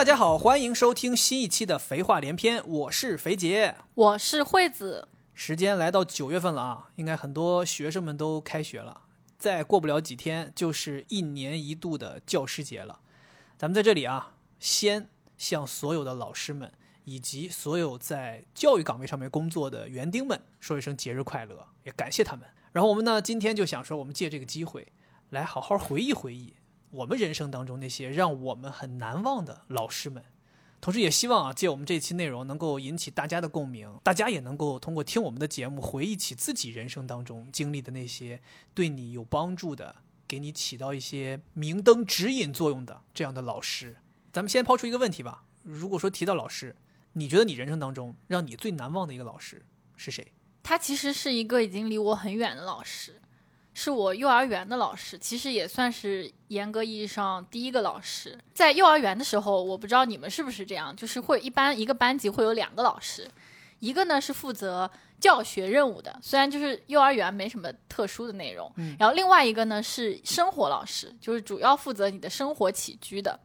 大家好，欢迎收听新一期的《肥话连篇》，我是肥杰。我是惠子，时间来到九月份了啊，应该很多学生们都开学了，再过不了几天就是一年一度的教师节了。咱们在这里啊，先向所有的老师们以及所有在教育岗位上面工作的园丁们说一声节日快乐，也感谢他们。然后我们呢，今天就想说，我们借这个机会来好好回忆回忆我们人生当中那些让我们很难忘的老师们。同时，也希望啊，借我们这期内容能够引起大家的共鸣，大家也能够通过听我们的节目，回忆起自己人生当中经历的那些对你有帮助的、给你起到一些明灯指引作用的这样的老师。咱们先抛出一个问题吧：如果说提到老师，你觉得你人生当中让你最难忘的一个老师是谁？他其实是一个已经离我很远的老师，是我幼儿园的老师，其实也算是严格意义上第一个老师。在幼儿园的时候，我不知道你们是不是这样，就是会一般一个班级会有两个老师，一个呢是负责教学任务的，虽然就是幼儿园没什么特殊的内容，嗯然后另外一个呢是生活老师，就是主要负责你的生活起居的。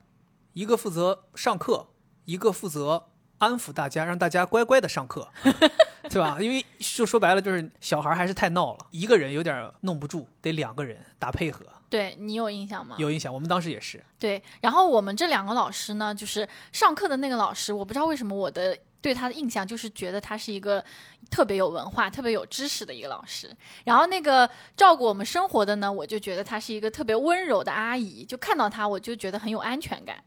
一个负责上课，一个负责安抚大家，让大家乖乖的上课，对吧？因为就说白了，就是小孩还是太闹了，一个人有点弄不住，得两个人打配合。对你有印象吗？有印象，我们当时也是。对，然后我们这两个老师呢，就是上课的那个老师，我不知道为什么我的对他的印象就是觉得他是一个特别有文化、特别有知识的一个老师。然后那个照顾我们生活的呢，我就觉得他是一个特别温柔的阿姨，就看到她我就觉得很有安全感。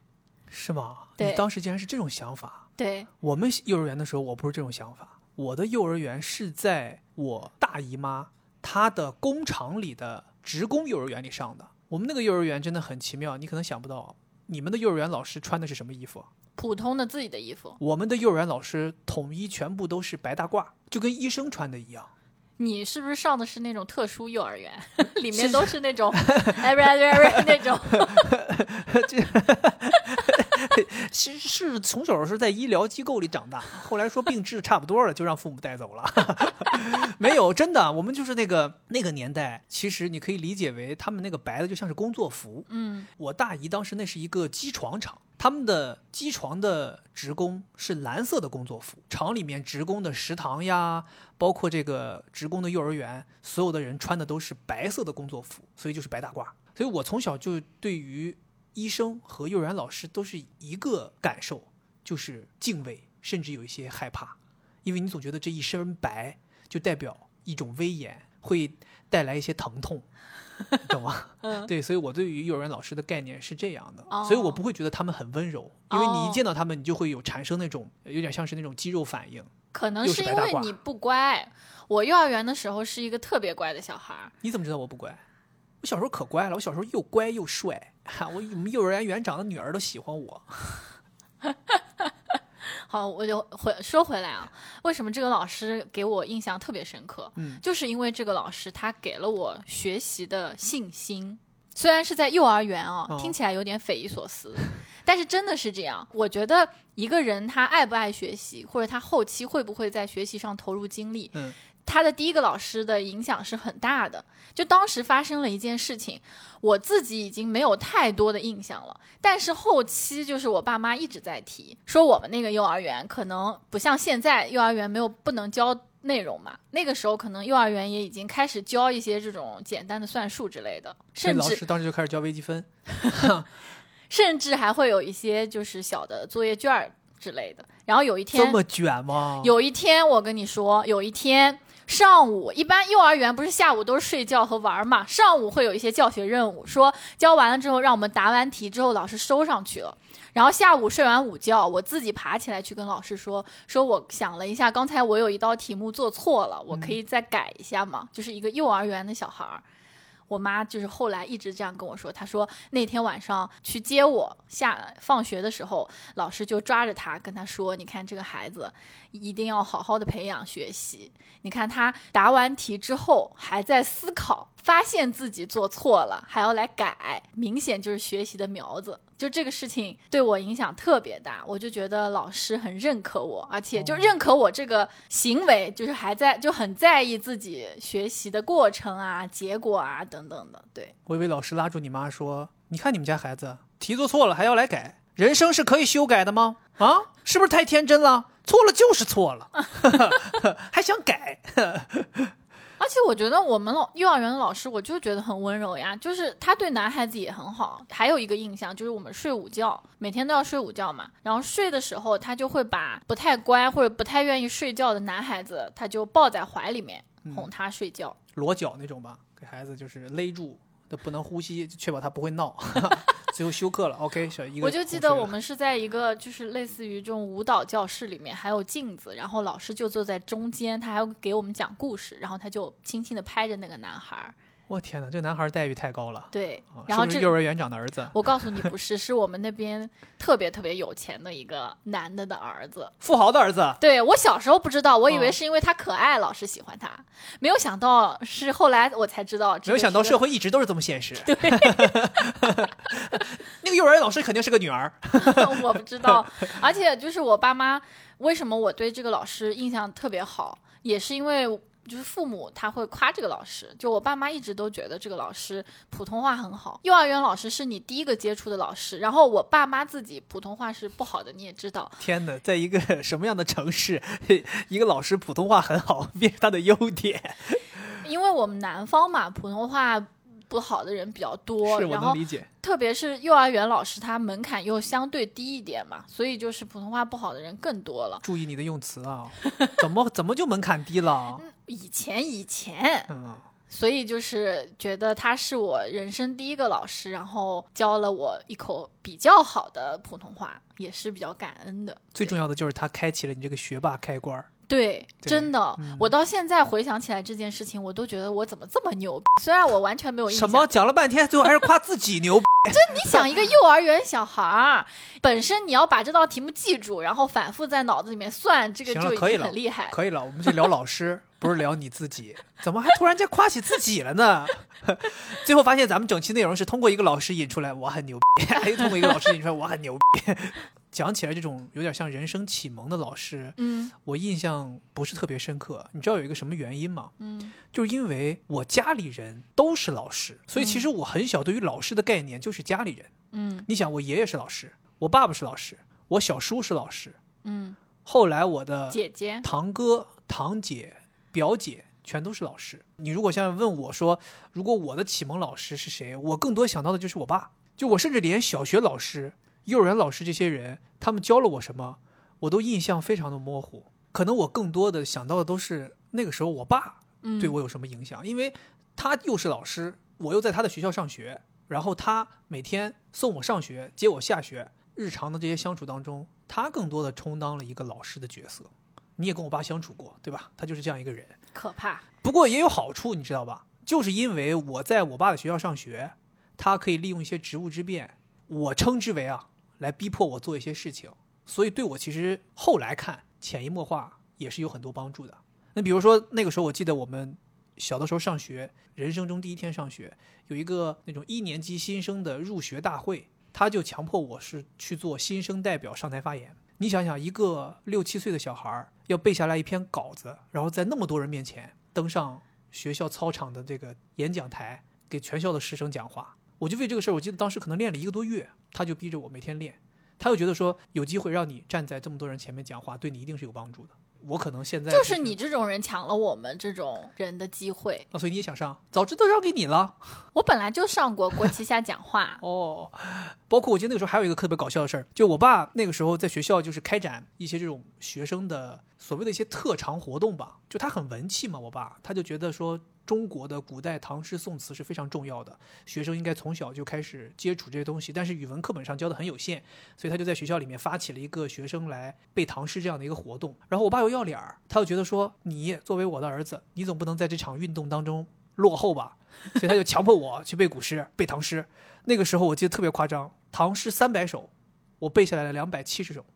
是吗？对你当时竟然是这种想法。对，我们幼儿园的时候，我不是这种想法。我的幼儿园是在我大姨妈她的工厂里的职工幼儿园里上的。我们那个幼儿园真的很奇妙，你可能想不到，你们的幼儿园老师穿的是什么衣服？普通的自己的衣服。我们的幼儿园老师统一全部都是白大褂，就跟医生穿的一样。你是不是上的是那种特殊幼儿园，里面都是那种哎不是不是那种？是是从小是在医疗机构里长大，后来说病治差不多了，就让父母带走了。没有，真的，我们就是那个那个年代，其实你可以理解为他们那个白的就像是工作服。嗯，我大姨当时那是一个机床厂，他们的机床的职工是蓝色的工作服，厂里面职工的食堂呀，包括这个职工的幼儿园，所有的人穿的都是白色的工作服，所以就是白大褂。所以我从小就对于医生和幼儿园老师都是一个感受，就是敬畏，甚至有一些害怕，因为你总觉得这一身白就代表一种威严，会带来一些疼痛，懂吗？嗯对，所以我对于幼儿园老师的概念是这样的，哦所以我不会觉得他们很温柔，因为你一哦见到他们，你就会有产生那种有点像是那种肌肉反应。可能是因为你不乖。我幼儿园的时候是一个特别乖的小孩儿，你怎么知道我不乖？我小时候可乖了，我小时候又乖又帅，哈，我我们幼儿园园长的女儿都喜欢我。好，我就回说回来啊，为什么这个老师给我印象特别深刻？嗯，就是因为这个老师他给了我学习的信心。虽然是在幼儿园啊，哦听起来有点匪夷所思，但是真的是这样。我觉得一个人他爱不爱学习，或者他后期会不会在学习上投入精力，嗯他的第一个老师的影响是很大的。就当时发生了一件事情，我自己已经没有太多的印象了，但是后期就是我爸妈一直在提，说我们那个幼儿园可能不像现在幼儿园没有不能教内容嘛，那个时候可能幼儿园也已经开始教一些这种简单的算术之类的，甚至老师当时就开始教微积分。甚至还会有一些就是小的作业卷儿之类的。然后有一天这，么卷吗？有一天我跟你说，有一天上午，一般幼儿园不是下午都是睡觉和玩儿嘛，上午会有一些教学任务，说教完了之后让我们答完题之后老师收上去了。然后下午睡完午觉，我自己爬起来去跟老师说，说我想了一下，刚才我有一道题目做错了，我可以再改一下吗？就是一个幼儿园的小孩儿。我妈就是后来一直这样跟我说，她说那天晚上去接我下放学的时候，老师就抓着她跟她说：“你看这个孩子一定要好好的培养学习。你看他答完题之后还在思考，发现自己做错了还要来改，明显就是学习的苗子。就这个事情对我影响特别大，我就觉得老师很认可我，而且就认可我这个行为，就是还在就很在意自己学习的过程啊、结果啊等等的。对，我以为老师拉住你妈说：“你看你们家孩子题做错了还要来改，人生是可以修改的吗？啊，是不是太天真了？错了就是错了，还想改？而且我觉得我们老幼儿园的老师，我就觉得很温柔呀，就是他对男孩子也很好。还有一个印象就是我们睡午觉，每天都要睡午觉嘛，然后睡的时候他就会把不太乖或者不太愿意睡觉的男孩子，他就抱在怀里面哄他睡觉。裸脚那种吧，给孩子就是勒住，都不能呼吸，确保他不会闹。最后休克了，OK，小一个。我就记得我们是在一个就是类似于这种舞蹈教室里面，还有镜子，然后老师就坐在中间，他还要给我们讲故事，然后他就轻轻的拍着那个男孩。我天哪，这男孩待遇太高了。对，然后这幼儿园长的儿子。我告诉你，不是，是我们那边特别特别有钱的一个男的的儿子，富豪的儿子。对我小时候不知道，我以为是因为他可爱，老师喜欢他，没有想到是后来我才知道。没有想到社会一直都是这么现实。对，那个幼儿园老师肯定是个女儿。我不知道，而且就是我爸妈，为什么我对这个老师印象特别好，也是因为。就是父母他会夸这个老师，就我爸妈一直都觉得这个老师普通话很好。幼儿园老师是你第一个接触的老师，然后我爸妈自己普通话是不好的，你也知道。天哪，在一个 什么样的城市，一个老师普通话很好 变成他的优点？因为我们南方嘛，普通话。不好的人比较多，然后特别是幼儿园老师，他门槛又相对低一点嘛，所以就是普通话不好的人更多了。注意你的用词啊，怎么怎么就门槛低了？以前以前，嗯，所以就是觉得他是我人生第一个老师，然后教了我一口比较好的普通话，也是比较感恩的。最重要的就是他开启了你这个学霸开关。对，真的，我到现在回想起来这件事情，我都觉得我怎么这么牛？虽然我完全没有印象。什么讲了半天，最后还是夸自己牛？这你想，一个幼儿园小孩儿，本身你要把这道题目记住，然后反复在脑子里面算，这个就已经很厉害。可以了，我们就聊老师，不是聊你自己。怎么还突然间夸起自己了呢？最后发现咱们整期内容是通过一个老师引出来，我很牛逼；还通过一个老师引出来，我很牛逼。讲起来，这种有点像人生启蒙的老师，嗯，我印象不是特别深刻。你知道有一个什么原因吗？嗯，就是因为我家里人都是老师，所以其实我很小对于老师的概念就是家里人。嗯，你想，我爷爷是老师，我爸爸是老师，我小叔是老师，嗯，后来我的姐姐、堂哥、堂姐、表姐全都是老师。你如果现在问我说，如果我的启蒙老师是谁，我更多想到的就是我爸。就我甚至连小学老师。幼儿园老师这些人，他们教了我什么，我都印象非常的模糊。可能我更多的想到的都是那个时候我爸对我有什么影响，因为他又是老师，我又在他的学校上学，然后他每天送我上学、接我下学，日常的这些相处当中，他更多的充当了一个老师的角色。你也跟我爸相处过，对吧？他就是这样一个人，可怕。不过也有好处，你知道吧？就是因为我在我爸的学校上学，他可以利用一些职务之便，我称之为啊。来逼迫我做一些事情，所以对我其实后来看潜移默化也是有很多帮助的。那比如说那个时候，我记得我们小的时候上学，人生中第一天上学，有一个那种一年级新生的入学大会，他就强迫我是去做新生代表上台发言。你想想，一个六七岁的小孩要背下来一篇稿子，然后在那么多人面前登上学校操场的这个演讲台，给全校的师生讲话。我就为这个事儿，我记得当时可能练了一个多月，他就逼着我每天练，他又觉得说有机会让你站在这么多人前面讲话，对你一定是有帮助的。我可能现在就是你这种人抢了我们这种人的机会，那所以你也想上？早知道让给你了。我本来就上过国旗下讲话哦，包括我记得那个时候还有一个特别搞笑的事儿，就我爸那个时候在学校就是开展一些这种学生的所谓的一些特长活动吧，就他很文气嘛，我爸他就觉得说。中国的古代唐诗宋词是非常重要的，学生应该从小就开始接触这些东西。但是语文课本上教的很有限，所以他就在学校里面发起了一个学生来背唐诗这样的一个活动。然后我爸又要脸儿，他又觉得说你作为我的儿子，你总不能在这场运动当中落后吧？所以他就强迫我去背古诗、背唐诗。那个时候我记得特别夸张，唐诗三百首，我背下来了两百七十首。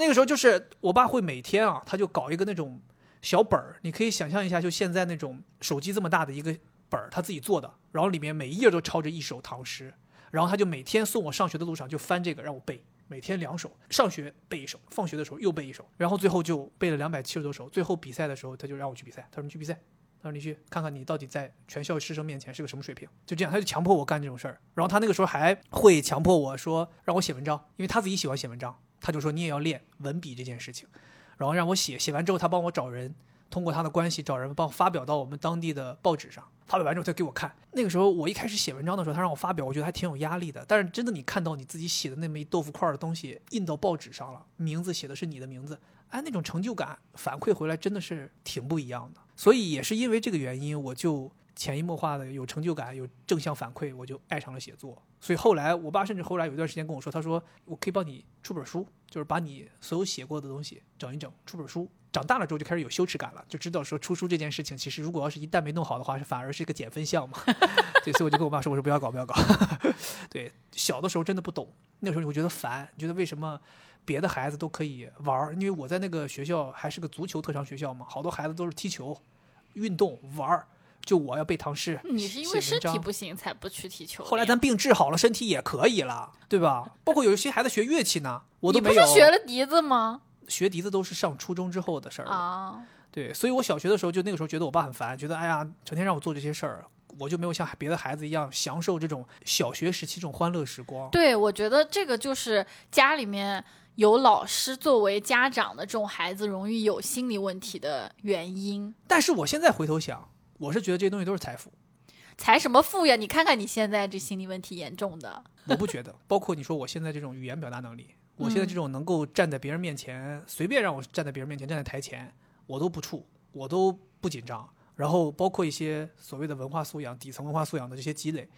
那个时候就是我爸会每天啊，他就搞一个那种。小本儿，你可以想象一下，就现在那种手机这么大的一个本儿，他自己做的，然后里面每一页都抄着一首唐诗，然后他就每天送我上学的路上就翻这个让我背，每天两首，上学背一首，放学的时候又背一首，然后最后就背了两百七十多首。最后比赛的时候，他就让我去比赛，他说你去比赛，他说你去看看你到底在全校师生面前是个什么水平，就这样，他就强迫我干这种事儿。然后他那个时候还会强迫我说让我写文章，因为他自己喜欢写文章，他就说你也要练文笔这件事情，然后让我写，写完之后他帮我找人，通过他的关系找人帮我发表到我们当地的报纸上。发表完之后，他给我看。那个时候，我一开始写文章的时候，他让我发表，我觉得还挺有压力的。但是真的，你看到你自己写的那么一豆腐块的东西印到报纸上了，名字写的是你的名字，哎，那种成就感反馈回来真的是挺不一样的。所以也是因为这个原因，我就潜移默化的有成就感，有正向反馈，我就爱上了写作。所以后来，我爸甚至后来有一段时间跟我说，他说我可以帮你出本书，就是把你所有写过的东西整一整，出本书。长大了之后就开始有羞耻感了，就知道说出书这件事情，其实如果要是一旦没弄好的话，反而是一个减分项嘛。对，所以我就跟我爸说，我说不要搞，不要搞。对，小的时候真的不懂，那时候你会觉得烦，你觉得为什么别的孩子都可以玩儿，因为我在那个学校还是个足球特长学校嘛，好多孩子都是踢球、运动玩儿，就我要背唐诗。你是因为身体不行才不去踢球？后来咱病治好了，身体也可以了，对吧？包括有一些孩子学乐器呢，我都没有。你不是学了笛子吗？学笛子都是上初中之后的事儿了，对，所以我小学的时候就那个时候觉得我爸很烦，觉得哎呀，成天让我做这些事儿，我就没有像别的孩子一样享受这种小学时期这种欢乐时光。对，我觉得这个就是家里面有老师作为家长的这种孩子容易有心理问题的原因。但是我现在回头想，我是觉得这些东西都是财富，财什么富呀？你看看你现在这心理问题严重的，我不觉得。包括你说我现在这种语言表达能力。我现在这种能够站在别人面前，随便让我站在别人面前，站在台前，我都不怵，我都不紧张。然后包括一些所谓的文化素养、底层文化素养的这些积累，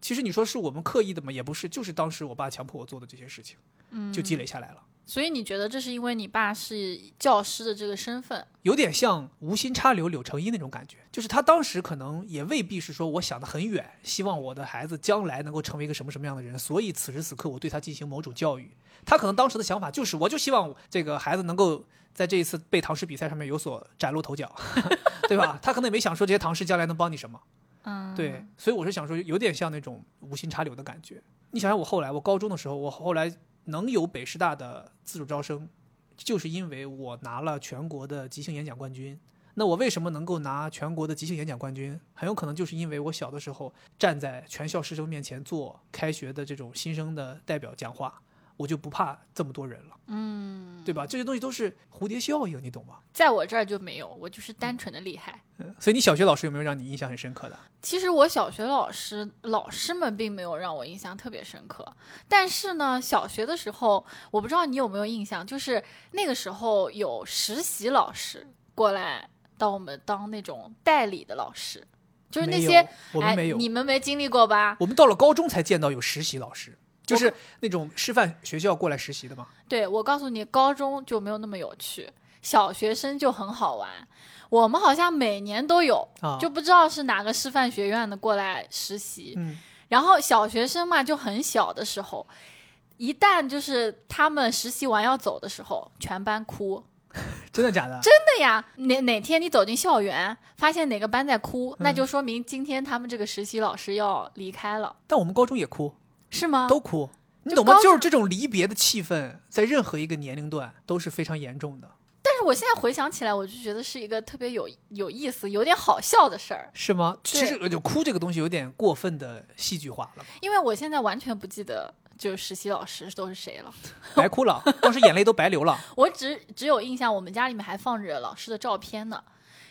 其实你说是我们刻意的吗？也不是，就是当时我爸强迫我做的这些事情，嗯，就积累下来了。所以你觉得这是因为你爸是教师的这个身份，有点像无心插柳柳成荫那种感觉，就是他当时可能也未必是说我想的很远，希望我的孩子将来能够成为一个什么什么样的人，所以此时此刻我对他进行某种教育。他可能当时的想法就是，我就希望这个孩子能够在这一次背唐诗比赛上面有所崭露头角，对吧？他可能也没想说这些唐诗将来能帮你什么，嗯，对。所以我是想说，有点像那种无心插柳的感觉。你想想，我后来我高中的时候，我后来能有北师大的自主招生，就是因为我拿了全国的即兴演讲冠军。那我为什么能够拿全国的即兴演讲冠军？很有可能就是因为我小的时候站在全校师生面前做开学的这种新生的代表讲话。我就不怕这么多人了，嗯，对吧？这些东西都是蝴蝶效应，你懂吗？在我这儿就没有，我就是单纯的厉害。嗯，所以你小学老师有没有让你印象很深刻的？其实我小学老师老师们并没有让我印象特别深刻，但是呢，小学的时候，我不知道你有没有印象，就是那个时候有实习老师过来到我们当那种代理的老师，就是那些我们没有，你们没经历过吧？我们到了高中才见到有实习老师。就是那种师范学校过来实习的吗？对，我告诉你，高中就没有那么有趣，小学生就很好玩。我们好像每年都有，就不知道是哪个师范学院的过来实习。嗯，然后小学生嘛，就很小的时候，一旦就是他们实习完要走的时候，全班哭。真的假的？真的呀！哪哪天你走进校园，发现哪个班在哭，那就说明今天他们这个实习老师要离开了。但我们高中也哭。是吗？都哭，你懂吗？就是这种离别的气氛，在任何一个年龄段都是非常严重的。但是我现在回想起来，我就觉得是一个特别有有意思、有点好笑的事儿。是吗？其实就哭这个东西有点过分的戏剧化了。因为我现在完全不记得，就是实习老师都是谁了，白哭了，当时眼泪都白流了。我只只有印象，我们家里面还放着老师的照片呢。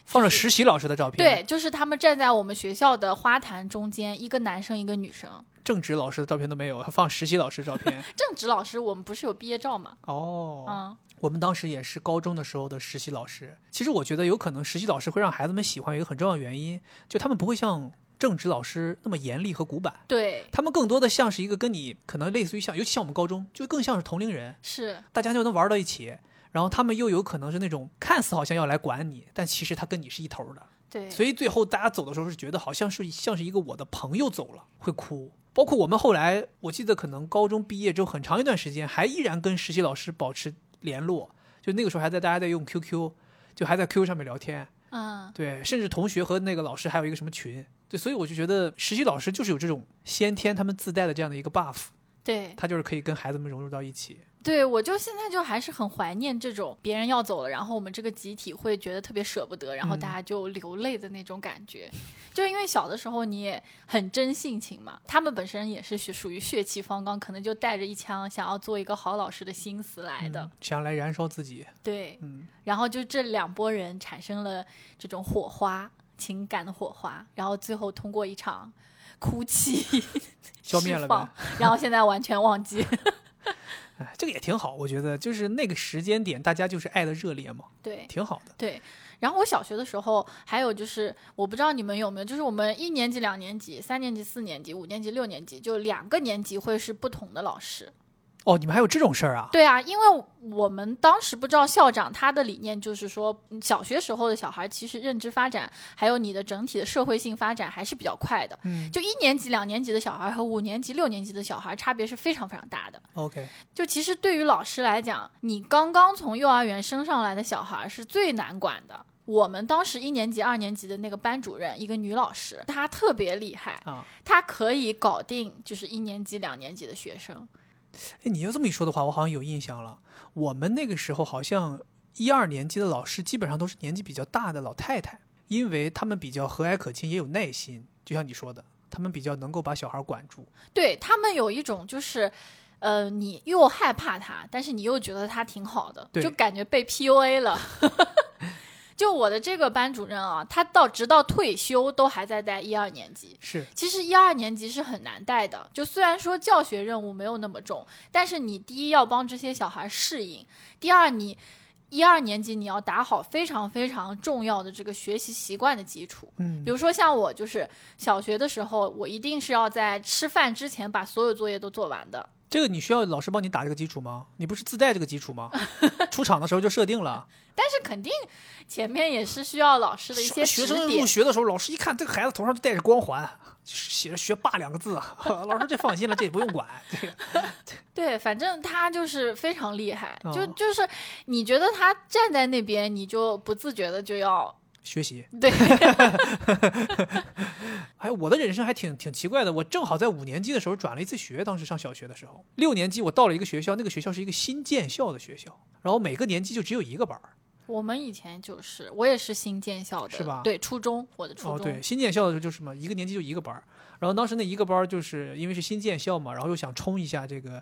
放着实习老师的照片，对，就是他们站在我们学校的花坛中间，一个男生，一个女生。正职老师的照片都没有，放实习老师照片。正职老师，我们不是有毕业照吗？哦，嗯，我们当时也是高中的时候的实习老师。其实我觉得有可能实习老师会让孩子们喜欢，有一个很重要的原因，就他们不会像正职老师那么严厉和古板。对，他们更多的像是一个跟你可能类似于像，尤其像我们高中，就更像是同龄人，是大家就能玩到一起。然后他们又有可能是那种看似好像要来管你，但其实他跟你是一头的。对，所以最后大家走的时候是觉得好像是像是一个我的朋友走了，会哭。包括我们后来，我记得可能高中毕业之后很长一段时间，还依然跟实习老师保持联络。就那个时候还在大家在用 QQ，就还在 QQ 上面聊天。嗯，对，甚至同学和那个老师还有一个什么群。对，所以我就觉得实习老师就是有这种先天他们自带的这样的一个 buff。对，他就是可以跟孩子们融入到一起。对我就现在就还是很怀念这种别人要走了，然后我们这个集体会觉得特别舍不得，然后嗯大家就流泪的那种感觉。就因为小的时候你也很真性情嘛，他们本身也是属属于血气方刚，可能就带着一腔想要做一个好老师的心思来的。嗯想来燃烧自己，对，嗯，然后就这两拨人产生了这种火花，情感的火花，然后最后通过一场哭泣 消灭了。然后现在完全忘记。哎，这个也挺好，我觉得就是那个时间点，大家就是爱的热烈嘛，对，挺好的。对，然后我小学的时候，还有就是，我不知道你们有没有，就是我们一年级、两年级、三年级、四年级、五年级、六年级，就两个年级会是不同的老师。哦，你们还有这种事儿啊？对啊，因为我们当时不知道校长他的理念就是说，嗯小学时候的小孩其实认知发展，还有你的整体的社会性发展还是比较快的。嗯就一年级、两年级的小孩和五年级、六年级的小孩差别是非常非常大的。，OK，就其实对于老师来讲，你刚刚从幼儿园升上来的小孩是最难管的。我们当时一年级、二年级的那个班主任，一个女老师，她特别厉害，啊，她可以搞定就是一年级、两年级的学生。哎，你要这么一说的话，我好像有印象了。我们那个时候好像一二年级的老师基本上都是年纪比较大的老太太，因为他们比较和蔼可亲，也有耐心，就像你说的，他们比较能够把小孩管住。对他们有一种就是，呃，你又害怕他，但是你又觉得他挺好的，就感觉被 PUA 了。就我的这个班主任啊，他到直到退休都还在带一二年级。是，其实一二年级是很难带的，就虽然说教学任务没有那么重，但是你第一要帮这些小孩适应，第二你一二年级你要打好非常非常重要的这个学习习惯的基础。嗯比，如说像我，就是小学的时候，我一定是要在吃饭之前把所有作业都做完的。这个你需要老师帮你打这个基础吗？你不是自带这个基础吗？出场的时候就设定了。但是肯定前面也是需要老师的一些指学生入。学的时候，老师一看这个孩子头上就带着光环，写着“学霸”两个字，老师这放心了，这也不用管。这个对，反正他就是非常厉害，就哦就是你觉得他站在那边，你就不自觉的就要学习，对。还 有我的人生还挺挺奇怪的，我正好在五年级的时候转了一次学，当时上小学的时候，六年级我到了一个学校，那个学校是一个新建校的学校，然后每个年级就只有一个班儿。我们以前就是，我也是新建校的，是吧对，初中，我的初中哦，中，对，新建校的时候就是嘛，一个年级就一个班儿，然后当时那一个班儿就是因为是新建校嘛，然后又想冲一下这个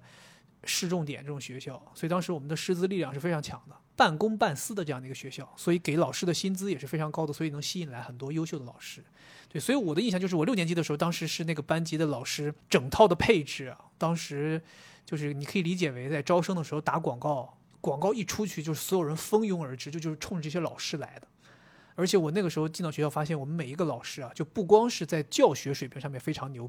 市重点这种学校，所以当时我们的师资力量是非常强的，半公半私的这样的一个学校，所以给老师的薪资也是非常高的，所以能吸引来很多优秀的老师。对，所以我的印象就是我六年级的时候，当时是那个班级的老师整套的配置啊，当时就是你可以理解为在招生的时候打广告，广告一出去就是所有人蜂拥而至，就就是冲着这些老师来的。而且我那个时候进到学校，发现我们每一个老师啊，就不光是在教学水平上面非常牛，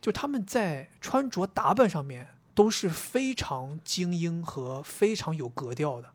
就他们在穿着打扮上面都是非常精英和非常有格调的。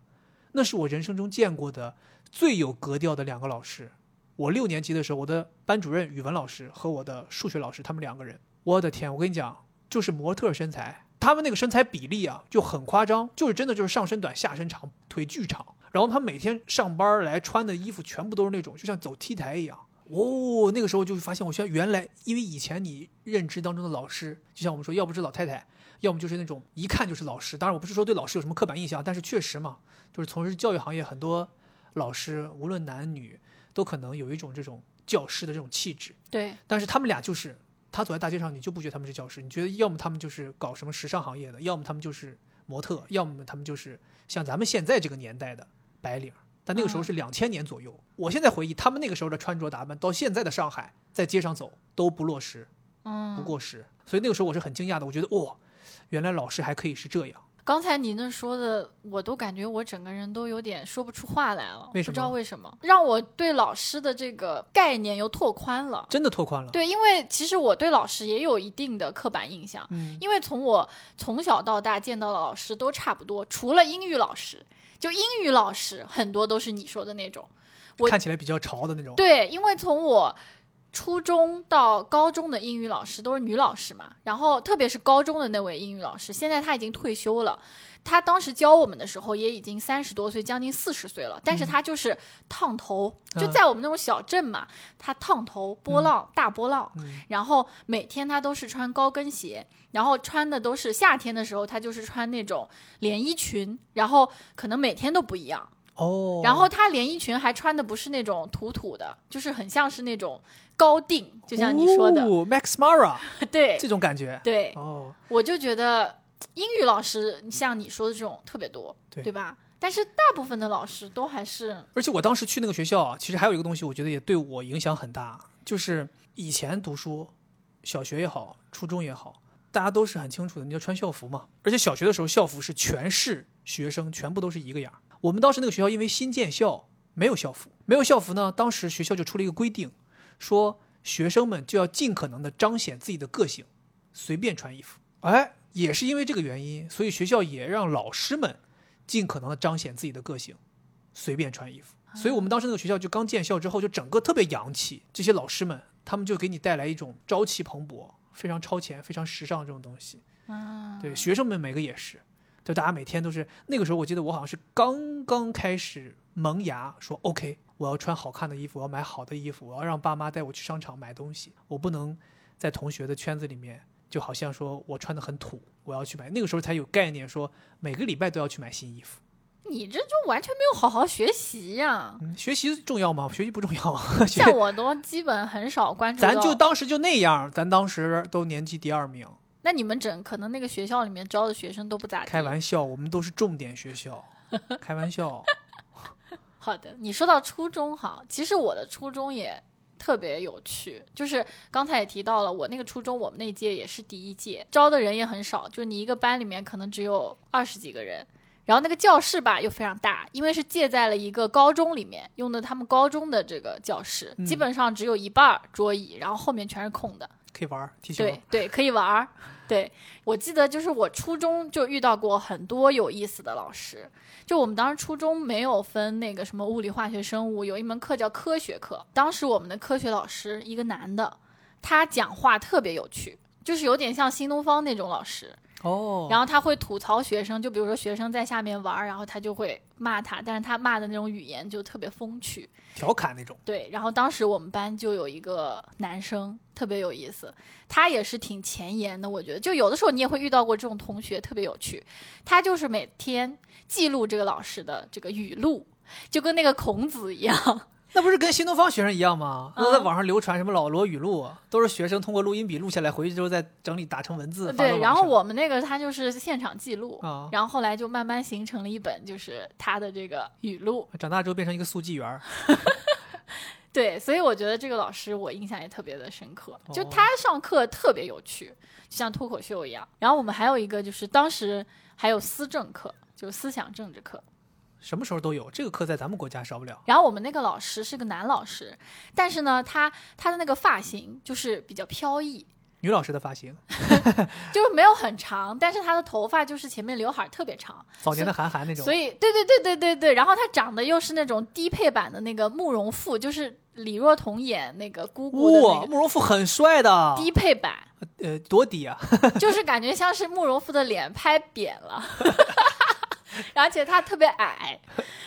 那是我人生中见过的最有格调的两个老师。我六年级的时候，我的班主任语文老师和我的数学老师，他们两个人，我的天，我跟你讲，就是模特身材，他们那个身材比例啊就很夸张，就是真的就是上身短下身长，腿巨长。然后他每天上班来穿的衣服全部都是那种就像走 T 台一样。哦，那个时候就发现，我现原来因为以前你认知当中的老师，就像我们说，要不是老太太，要么就是那种一看就是老师。当然，我不是说对老师有什么刻板印象，但是确实嘛，就是从事教育行业很多老师，无论男女，都可能有一种这种教师的这种气质。对但是他们俩就是，他走在大街上，你就不觉得他们是教师，你觉得要么他们就是搞什么时尚行业的，要么他们就是模特，要么他们就是像咱们现在这个年代的白领。但那个时候是两千年左右，我现在回忆他们那个时候的穿着打扮，到现在的上海，在街上走都不落实，不嗯，过时。所以那个时候我是很惊讶的，我觉得哇、原来老师还可以是这样。刚才你那说的，我都感觉我整个人都有点说不出话来了，为什不知道为什么，让我对老师的这个概念又拓宽了。真的拓宽了。对，因为其实我对老师也有一定的刻板印象，嗯，因为从我从小到大见到的老师都差不多，除了英语老师，就英语老师很多都是你说的那种。我看起来比较潮的那种。对，因为从我初中到高中的英语老师都是女老师嘛，然后特别是高中的那位英语老师，现在她已经退休了，他当时教我们的时候也已经三十多岁，将近四十岁了，但是她就是烫头，就嗯。在我们那种小镇嘛，她烫头波浪、大波浪，嗯。然后每天她都是穿高跟鞋，然后穿的都是夏天的时候她就是穿那种连衣裙，然后可能每天都不一样。哦，然后她连衣裙还穿的不是那种土土的，就是很像是那种高定，就像你说的，哦，Max Mara 对。这种感觉，对，哦，我就觉得英语老师像你说的这种特别多，对。吧？但是大部分的老师都还是而且我当时去那个学校啊，其实还有一个东西，我觉得也对我影响很大，就是以前读书，小学也好，初中也好，大家都是很清楚的，你要穿校服嘛。而且小学的时候，校服是全市学生全部都是一个样儿。我们当时那个学校因为新建校，没有校服，没有校服呢，当时学校就出了一个规定，说学生们就要尽可能的彰显自己的个性，随便穿衣服。哎，也是因为这个原因，所以学校也让老师们尽可能的彰显自己的个性，随便穿衣服。所以我们当时那个学校就刚建校之后，就整个特别洋气，这些老师们他们就给你带来一种朝气蓬勃、非常超前、非常时尚这种东西。嗯，对，学生们每个也是，就大家每天都是那个时候，我记得我好像是刚刚开始萌芽，说 OK，我要穿好看的衣服，我要买好的衣服，我要让爸妈带我去商场买东西，我不能在同学的圈子里面，就好像说我穿的很土，我要去买。那个时候才有概念，说每个礼拜都要去买新衣服。你这就完全没有好好学习呀、嗯，学习重要吗？学习不重要像我都基本很少关注。咱就当时就那样，咱当时都年级第二名。那你们整可能那个学校里面招的学生都不咋地。开玩笑，我们都是重点学校，开玩笑。好的，你说到初中哈，其实我的初中也特别有趣，就是刚才也提到了，我那个初中我们那届也是第一届，招的人也很少，就你一个班里面可能只有二十几个人。然后那个教室吧又非常大，因为是借在了一个高中里面，用的他们高中的这个教室，嗯基本上只有一半儿桌椅，然后后面全是空的。可以玩。对对，可以玩儿。对我记得就是我初中就遇到过很多有意思的老师，就我们当时初中没有分那个什么物理、化学、生物，有一门课叫科学课。当时我们的科学老师一个男的，他讲话特别有趣，就是有点像新东方那种老师。哦，然后他会吐槽学生，就比如说学生在下面玩儿，然后他就会骂他，但是他骂的那种语言就特别风趣。调侃那种。对，然后当时我们班就有一个男生特别有意思，他也是挺前沿的，我觉得。就有的时候你也会遇到过这种同学，特别有趣。他就是每天记录这个老师的这个语录，就跟那个孔子一样。那不是跟新东方学生一样吗？嗯都在网上流传什么老罗语录，都是学生通过录音笔录下来，回去之后再整理打成文字。对，然后我们那个他就是现场记录，啊，然后后来就慢慢形成了一本就是他的这个语录。长大之后变成一个速记员儿。对，所以我觉得这个老师我印象也特别的深刻，就哦他上课特别有趣，就像脱口秀一样。然后我们还有一个就是当时还有思政课，就是思想政治课。什么时候都有，这个课在咱们国家少不了。然后我们那个老师是个男老师，但是呢，他他的那个发型就是比较飘逸，女老师的发型，就是没有很长，但是他的头发就是前面刘海特别长，早年的韩寒那种。所以对对对对对对。然后他长得又是那种低配版的那个慕容复，就是李若彤演那个姑姑的那哇，个慕容复很帅的。低配版。呃，多低啊！就是感觉像是慕容复的脸拍扁了，而且他特别矮，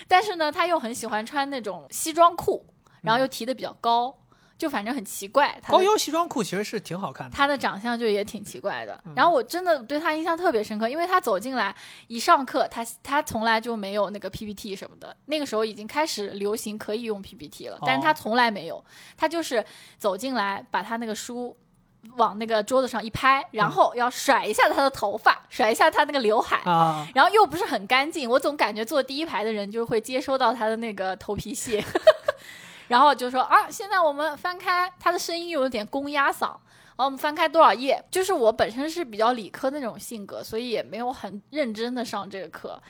但是呢，他又很喜欢穿那种西装裤，然后又提的比较高，就反正很奇怪。他高腰西装裤其实是挺好看的。他的长相就也挺奇怪的。然后我真的对他印象特别深刻，因为他走进来一上课，他他从来就没有那个 PPT 什么的，那个时候已经开始流行可以用 PPT 了，但是他从来没有，他就是走进来把他那个书。往那个桌子上一拍，然后要甩一下他的头发，甩一下他那个刘海，啊，然后又不是很干净，我总感觉坐第一排的人就会接收到他的那个头皮屑，然后就说啊，现在我们翻开，他的声音有点公鸭嗓。然后我们翻开多少页？就是我本身是比较理科那种性格，所以也没有很认真的上这个课。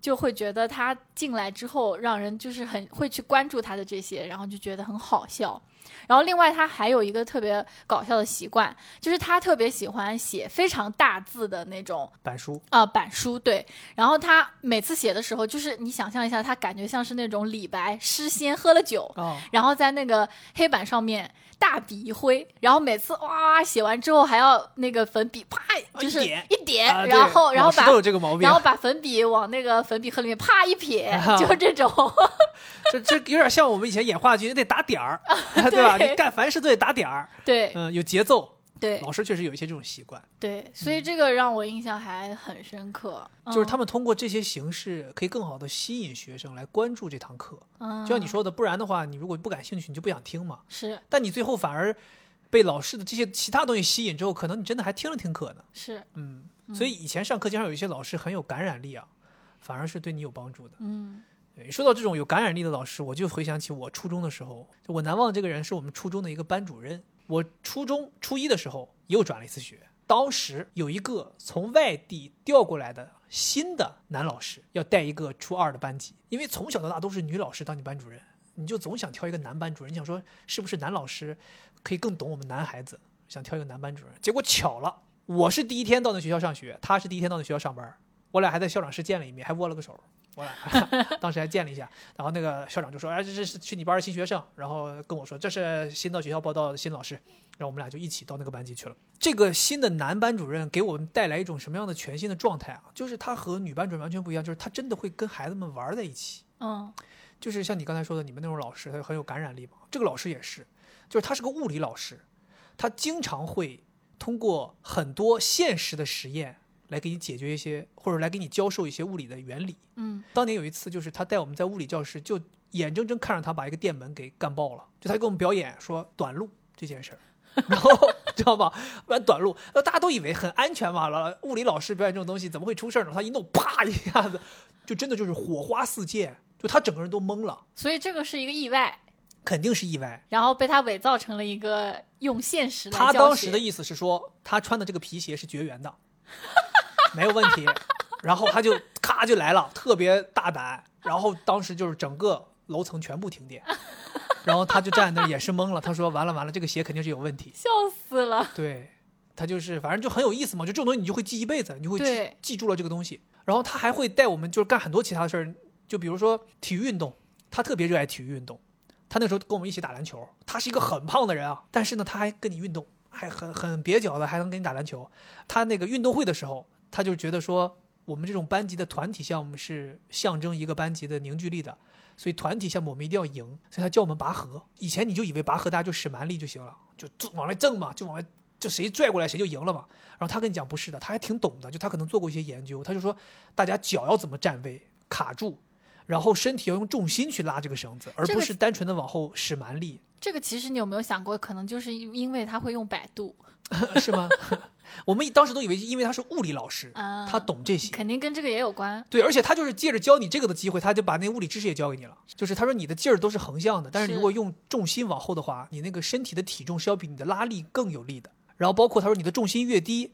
就会觉得他进来之后，让人就是很会去关注他的这些，然后就觉得很好笑。然后另外他还有一个特别搞笑的习惯，就是他特别喜欢写非常大字的那种板书，啊、板书，对。然后他每次写的时候，就是你想象一下，他感觉像是那种李白诗仙喝了酒，哦，然后在那个黑板上面大笔一挥，然后每次哇写完之后还要那个粉笔啪，就是一点一点，啊然后然后把都有这个毛病然后，把粉笔往那个粉笔盒里面啪一撇，啊就是这种。这这有点像我们以前演话剧得打点儿，对吧？你干凡事都得打点儿，对嗯，有节奏。对老师确实有一些这种习惯，对，所以这个让我印象还很深刻。就是他们通过这些形式，可以更好的吸引学生来关注这堂课。嗯，就像你说的，不然的话，你如果不感兴趣，你就不想听嘛。是但你最后反而被老师的这些其他东西吸引之后，可能你真的还听了听课呢。是，嗯，所以以前上课经常有一些老师很有感染力啊，反而是对你有帮助的。嗯对，说到这种有感染力的老师，我就回想起我初中的时候，就我难忘这个人是我们初中的一个班主任。我初中初一的时候又转了一次学，当时有一个从外地调过来的新的男老师要带一个初二的班级，因为从小到大都是女老师当你班主任，你就总想挑一个男班主任，你想说是不是男老师可以更懂我们男孩子，想挑一个男班主任。结果巧了，我是第一天到那学校上学，他是第一天到那学校上班，我俩还在校长室见了一面，还握了个手。我俩 当时还见了一下，然后那个校长就说：“哎，这这是去你班的新学生。”然后跟我说：“这是新到学校报道的新老师。”然后我们俩就一起到那个班级去了。这个新的男班主任给我们带来一种什么样的全新的状态啊？就是他和女班主任完全不一样，就是他真的会跟孩子们玩在一起。嗯就是像你刚才说的，你们那种老师，他很有感染力嘛。这个老师也是，就是他是个物理老师，他经常会通过很多现实的实验来给你解决一些，或者来给你教授一些物理的原理。嗯当年有一次，就是他带我们在物理教室，就眼睁睁看着他把一个电门给干爆了。就他给我们表演说短路这件事儿，然后知道吧？玩短路，那大家都以为很安全嘛。了，物理老师表演这种东西怎么会出事儿呢？他一弄，啪一下子，就真的就是火花四溅，就他整个人都懵了，所以这个是一个意外，肯定是意外。然后被他伪造成了一个用现实来他当时的意思是说，他穿的这个皮鞋是绝缘的，没有问题。然后他就咔就来了，特别大胆。然后当时就是整个楼层全部停电，然后他就站在那儿也是懵了。他说：“完了完了，这个鞋肯定是有问题。笑死了。”对，他就是反正就很有意思嘛，就这种东西你就会记一辈子，你就会记记住了这个东西。然后他还会带我们就是干很多其他的事儿，就比如说体育运动，他特别热爱体育运动。他那时候跟我们一起打篮球，他是一个很胖的人啊，但是呢，他还跟你运动，还很很蹩脚的，还能给你打篮球。他那个运动会的时候，他就觉得说，我们这种班级的团体项目是象征一个班级的凝聚力的，所以团体项目我们一定要赢，所以他叫我们拔河。以前你就以为拔河大家就使蛮力就行了，就就往外挣嘛，就往外就谁拽过来谁就赢了嘛。然后他跟你讲不是的，他还挺懂的，就他可能做过一些研究，他就说大家脚要怎么站位，卡住。然后身体要用重心去拉这个绳子，而不是单纯的往后使蛮力，这个其实你有没有想过，可能就是因为他会用百度，是吗？我们当时都以为因为他是物理老师，啊他懂这些。肯定跟这个也有关。对，而且他就是借着教你这个的机会，他就把那物理知识也教给你了。就是他说你的劲儿都是横向的，但是是如果用重心往后的话，你那个身体的体重是要比你的拉力更有力的。然后包括他说你的重心越低，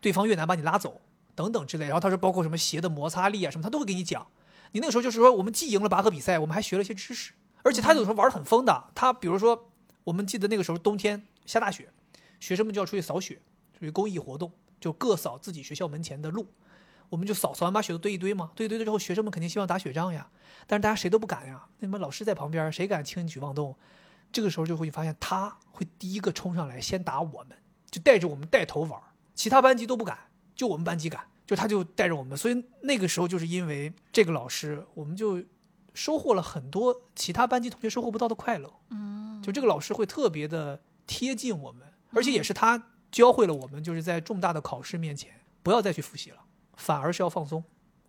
对方越难把你拉走，等等之类。然后他说包括什么鞋的摩擦力啊什么，他都会给你讲。你那个时候就是说，我们既赢了拔河比赛，我们还学了一些知识。而且他有时候玩的很疯的，他比如说我们记得那个时候冬天下大雪，学生们就要出去扫雪，属于公益活动，就各扫自己学校门前的路。我们就扫扫完把雪都堆一堆嘛，堆一堆之后，学生们肯定希望打雪仗呀，但是大家谁都不敢呀。那么老师在旁边，谁敢轻举妄动？这个时候就会发现他会第一个冲上来，先打我们，就带着我们带头玩，其他班级都不敢，就我们班级敢，就他就带着我们。所以那个时候就是因为这个老师，我们就收获了很多其他班级同学收获不到的快乐。嗯，就这个老师会特别的贴近我们，而且也是他教会了我们，就是在重大的考试面前不要再去复习了，反而是要放松，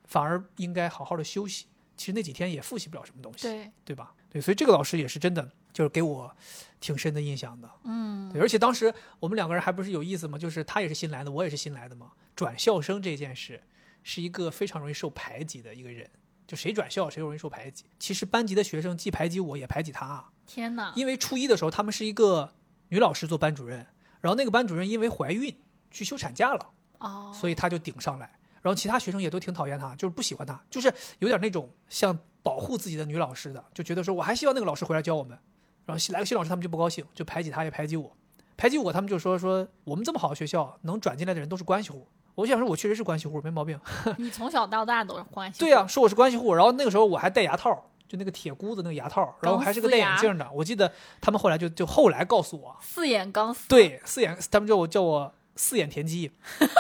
反而应该好好的休息。其实那几天也复习不了什么东西，对，对吧？对，所以这个老师也是真的，就是给我挺深的印象的。嗯，对，而且当时我们两个人还不是有意思吗？就是他也是新来的，我也是新来的嘛。转校生这件事是一个非常容易受排挤的一个人，就谁转校谁容易受排挤。其实班级的学生既排挤我，也排挤他啊。天哪，因为初一的时候，他们是一个女老师做班主任，然后那个班主任因为怀孕去休产假了，哦，所以他就顶上来。然后其他学生也都挺讨厌他，就是不喜欢他，就是有点那种像保护自己的女老师的，就觉得说我还希望那个老师回来教我们。然后新来个新老师，他们就不高兴，就排挤他，也排挤我，排挤我，他们就说说我们这么好的学校，能转进来的人都是关系户。我想说，我确实是关系户，没毛病。你从小到大都是关系户。对呀、说我是关系户。然后那个时候我还戴牙套，就那个铁箍子那个牙套，然后还是个戴眼镜的。我记得他们后来就就后来告诉我，四眼钢丝。对，四眼，他们叫我叫我四眼田鸡。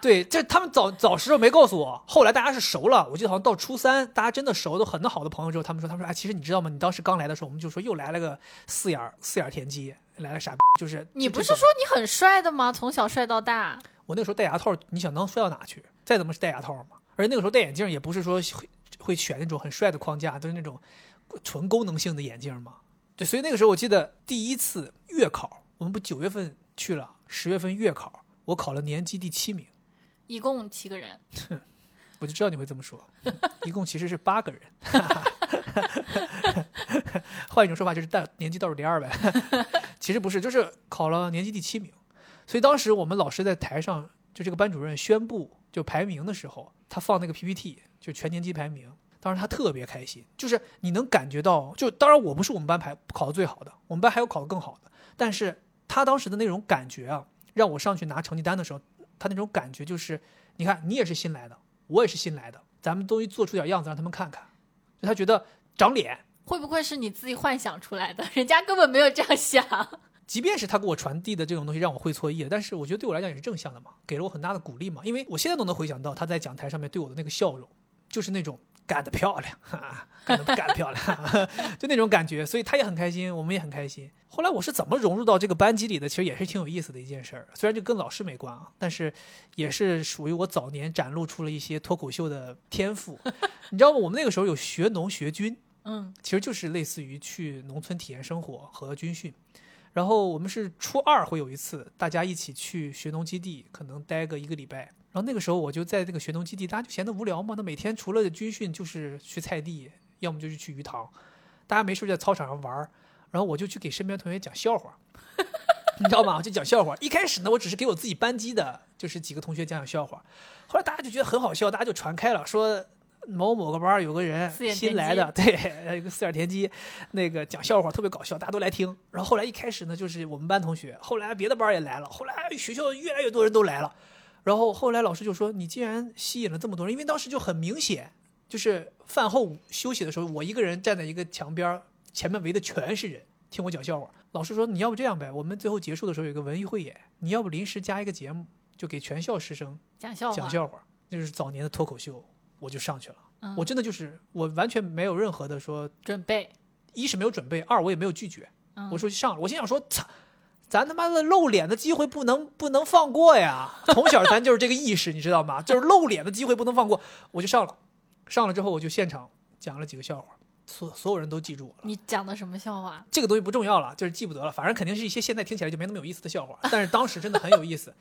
对，这他们早早时候没告诉我，后来大家是熟了。我记得好像到初三，大家真的熟，都很好的朋友之后，他们说，他们说，哎，其实你知道吗？你当时刚来的时候，我们就说又来了个四眼四眼田鸡，来了傻逼，就是你不是说你很帅的吗？从小帅到大。我那个时候戴牙套，你想能帅到哪去？再怎么是戴牙套嘛，而且那个时候戴眼镜也不是说会会选那种很帅的框架，都是那种纯功能性的眼镜嘛。对，所以那个时候我记得第一次月考，我们不九月份去了，十月份月考，我考了年级第七名，一共七个人，我就知道你会这么说，一共其实是八个人。换一种说法就是倒年级倒数第二呗，其实不是，就是考了年级第七名。所以当时我们老师在台上，就这个班主任宣布就排名的时候，他放那个 PPT，就全年级排名。当时他特别开心，就是你能感觉到，就当然我不是我们班排考的最好的，我们班还有考得更好的，但是他当时的那种感觉啊，让我上去拿成绩单的时候，他那种感觉就是，你看你也是新来的，我也是新来的，咱们都做出点样子让他们看看，就他觉得长脸。会不会是你自己幻想出来的？人家根本没有这样想。即便是他给我传递的这种东西让我会错意了，但是我觉得对我来讲也是正向的嘛，给了我很大的鼓励嘛。因为我现在都能回想到他在讲台上面对我的那个笑容，就是那种干得漂亮，哈哈干得干得漂亮，就那种感觉。所以他也很开心，我们也很开心。后来我是怎么融入到这个班级里的，其实也是挺有意思的一件事儿。虽然就跟老师没关啊，但是也是属于我早年展露出了一些脱口秀的天赋。你知道吗？我们那个时候有学农学军，嗯，其实就是类似于去农村体验生活和军训。然后我们是初二会有一次，大家一起去学农基地，可能待个一个礼拜。然后那个时候我就在这个学农基地，大家就闲得无聊嘛，那每天除了军训就是去菜地，要么就是去鱼塘，大家没事就在操场上玩儿。然后我就去给身边同学讲笑话，你知道吗？就讲笑话。一开始呢，我只是给我自己班级的，就是几个同学讲讲笑话。后来大家就觉得很好笑，大家就传开了，说某某个班有个人新来的，对，一个四眼田鸡，那个讲笑话特别搞笑，大家都来听。然后后来一开始呢，就是我们班同学，后来别的班也来了，后来学校越来越多人都来了。然后后来老师就说：“你既然吸引了这么多人，因为当时就很明显，就是饭后休息的时候，我一个人站在一个墙边，前面围的全是人听我讲笑话。老师说：你要不这样呗，我们最后结束的时候有一个文艺汇演，你要不临时加一个节目，就给全校师生讲笑话。讲笑话，那就是早年的脱口秀，我就上去了。嗯我真的就是我完全没有任何的说，准备。一是没有准备，二我也没有拒绝，嗯我说上了，我心想说，操，咱他妈的露脸的机会不能不能放过呀！从小咱就是这个意识，你知道吗？就是露脸的机会不能放过，我就上了。上了之后，我就现场讲了几个笑话，所所有人都记住我了。你讲的什么笑话？这个东西不重要了，就是记不得了，反正肯定是一些现在听起来就没那么有意思的笑话，但是当时真的很有意思。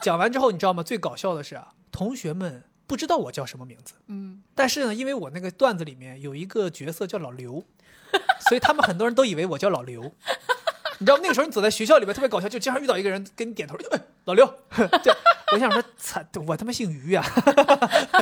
讲完之后，你知道吗？最搞笑的是啊，同学们不知道我叫什么名字，嗯，但是呢，因为我那个段子里面有一个角色叫老刘，所以他们很多人都以为我叫老刘。你知道那个时候你走在学校里面特别搞笑，就经常遇到一个人跟你点头，哎，老刘。对，我想说，操，我他妈姓于啊，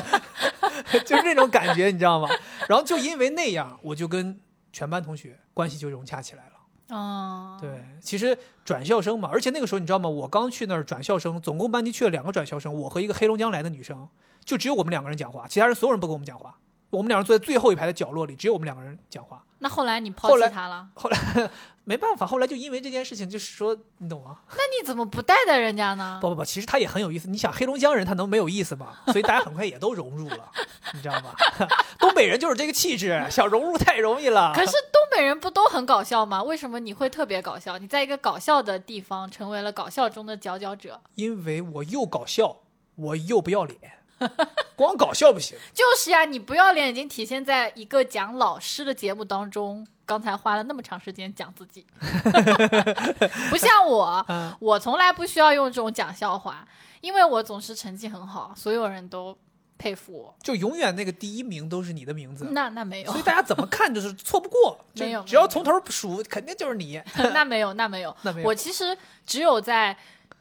就是那种感觉，你知道吗？然后就因为那样，我就跟全班同学关系就融洽起来了。哦，对，其实转校生嘛，而且那个时候你知道吗？我刚去那儿转校生，总共班级去了两个转校生，我和一个黑龙江来的女生，就只有我们两个人讲话，其他人所有人不跟我们讲话。我们两人坐在最后一排的角落里，只有我们两个人讲话。那后来你抛弃他了？后来没办法，后来就因为这件事情，就是说，你懂吗？那你怎么不带带人家呢？不不不，其实他也很有意思。你想，黑龙江人他能没有意思吗？所以大家很快也都融入了，你知道吗？东北人就是这个气质，想融入太容易了。可是东北人不都很搞笑吗？为什么你会特别搞笑？你在一个搞笑的地方成为了搞笑中的佼佼者。因为我又搞笑，我又不要脸，光搞笑不行。就是呀，你不要脸已经体现在一个讲老师的节目当中。刚才花了那么长时间讲自己，不像我，嗯我从来不需要用这种讲笑话，因为我总是成绩很好，所有人都佩服我。就永远那个第一名都是你的名字，那那没有所以，大家怎么看就是错不过，没有只要从头数，肯定就是你。那没有，那没有。那没有我其实只有在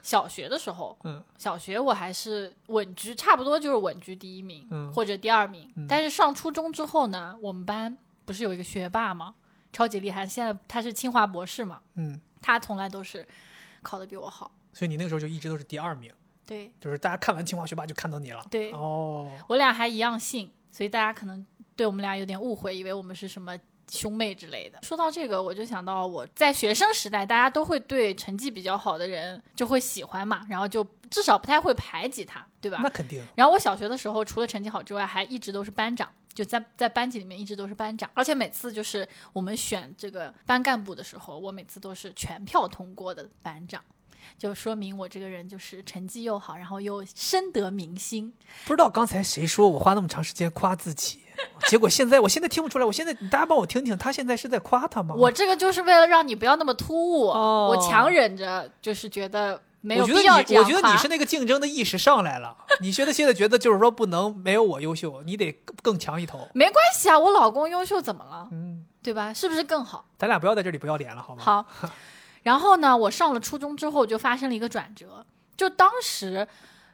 小学的时候，嗯，小学我还是稳居，差不多就是稳居第一名，嗯或者第二名。嗯但是上初中之后呢，我们班不是有一个学霸吗？超级厉害，现在他是清华博士嘛，嗯，他从来都是考的比我好。所以你那个时候就一直都是第二名，对就是大家看完清华学霸就看到你了。对，哦，我俩还一样姓，所以大家可能对我们俩有点误会，以为我们是什么兄妹之类的。说到这个，我就想到我在学生时代，大家都会对成绩比较好的人就会喜欢嘛，然后就至少不太会排挤他，对吧？那肯定。然后我小学的时候，除了成绩好之外，还一直都是班长，就在在班级里面一直都是班长，而且每次就是我们选这个班干部的时候，我每次都是全票通过的班长。就说明我这个人就是成绩又好，然后又深得民心。不知道刚才谁说我花那么长时间夸自己，结果现在我现在听不出来。我现在大家帮我听听，他现在是在夸他吗？我这个就是为了让你不要那么突兀，哦我强忍着，就是觉得没有必要我觉得你是那个竞争的意识上来了。你觉得现在觉得就是说不能没有我优秀，你得更更强一头。没关系啊，我老公优秀怎么了？嗯，对吧？是不是更好？咱俩不要在这里不要脸了，好吗？好，然后呢，我上了初中之后就发生了一个转折，就当时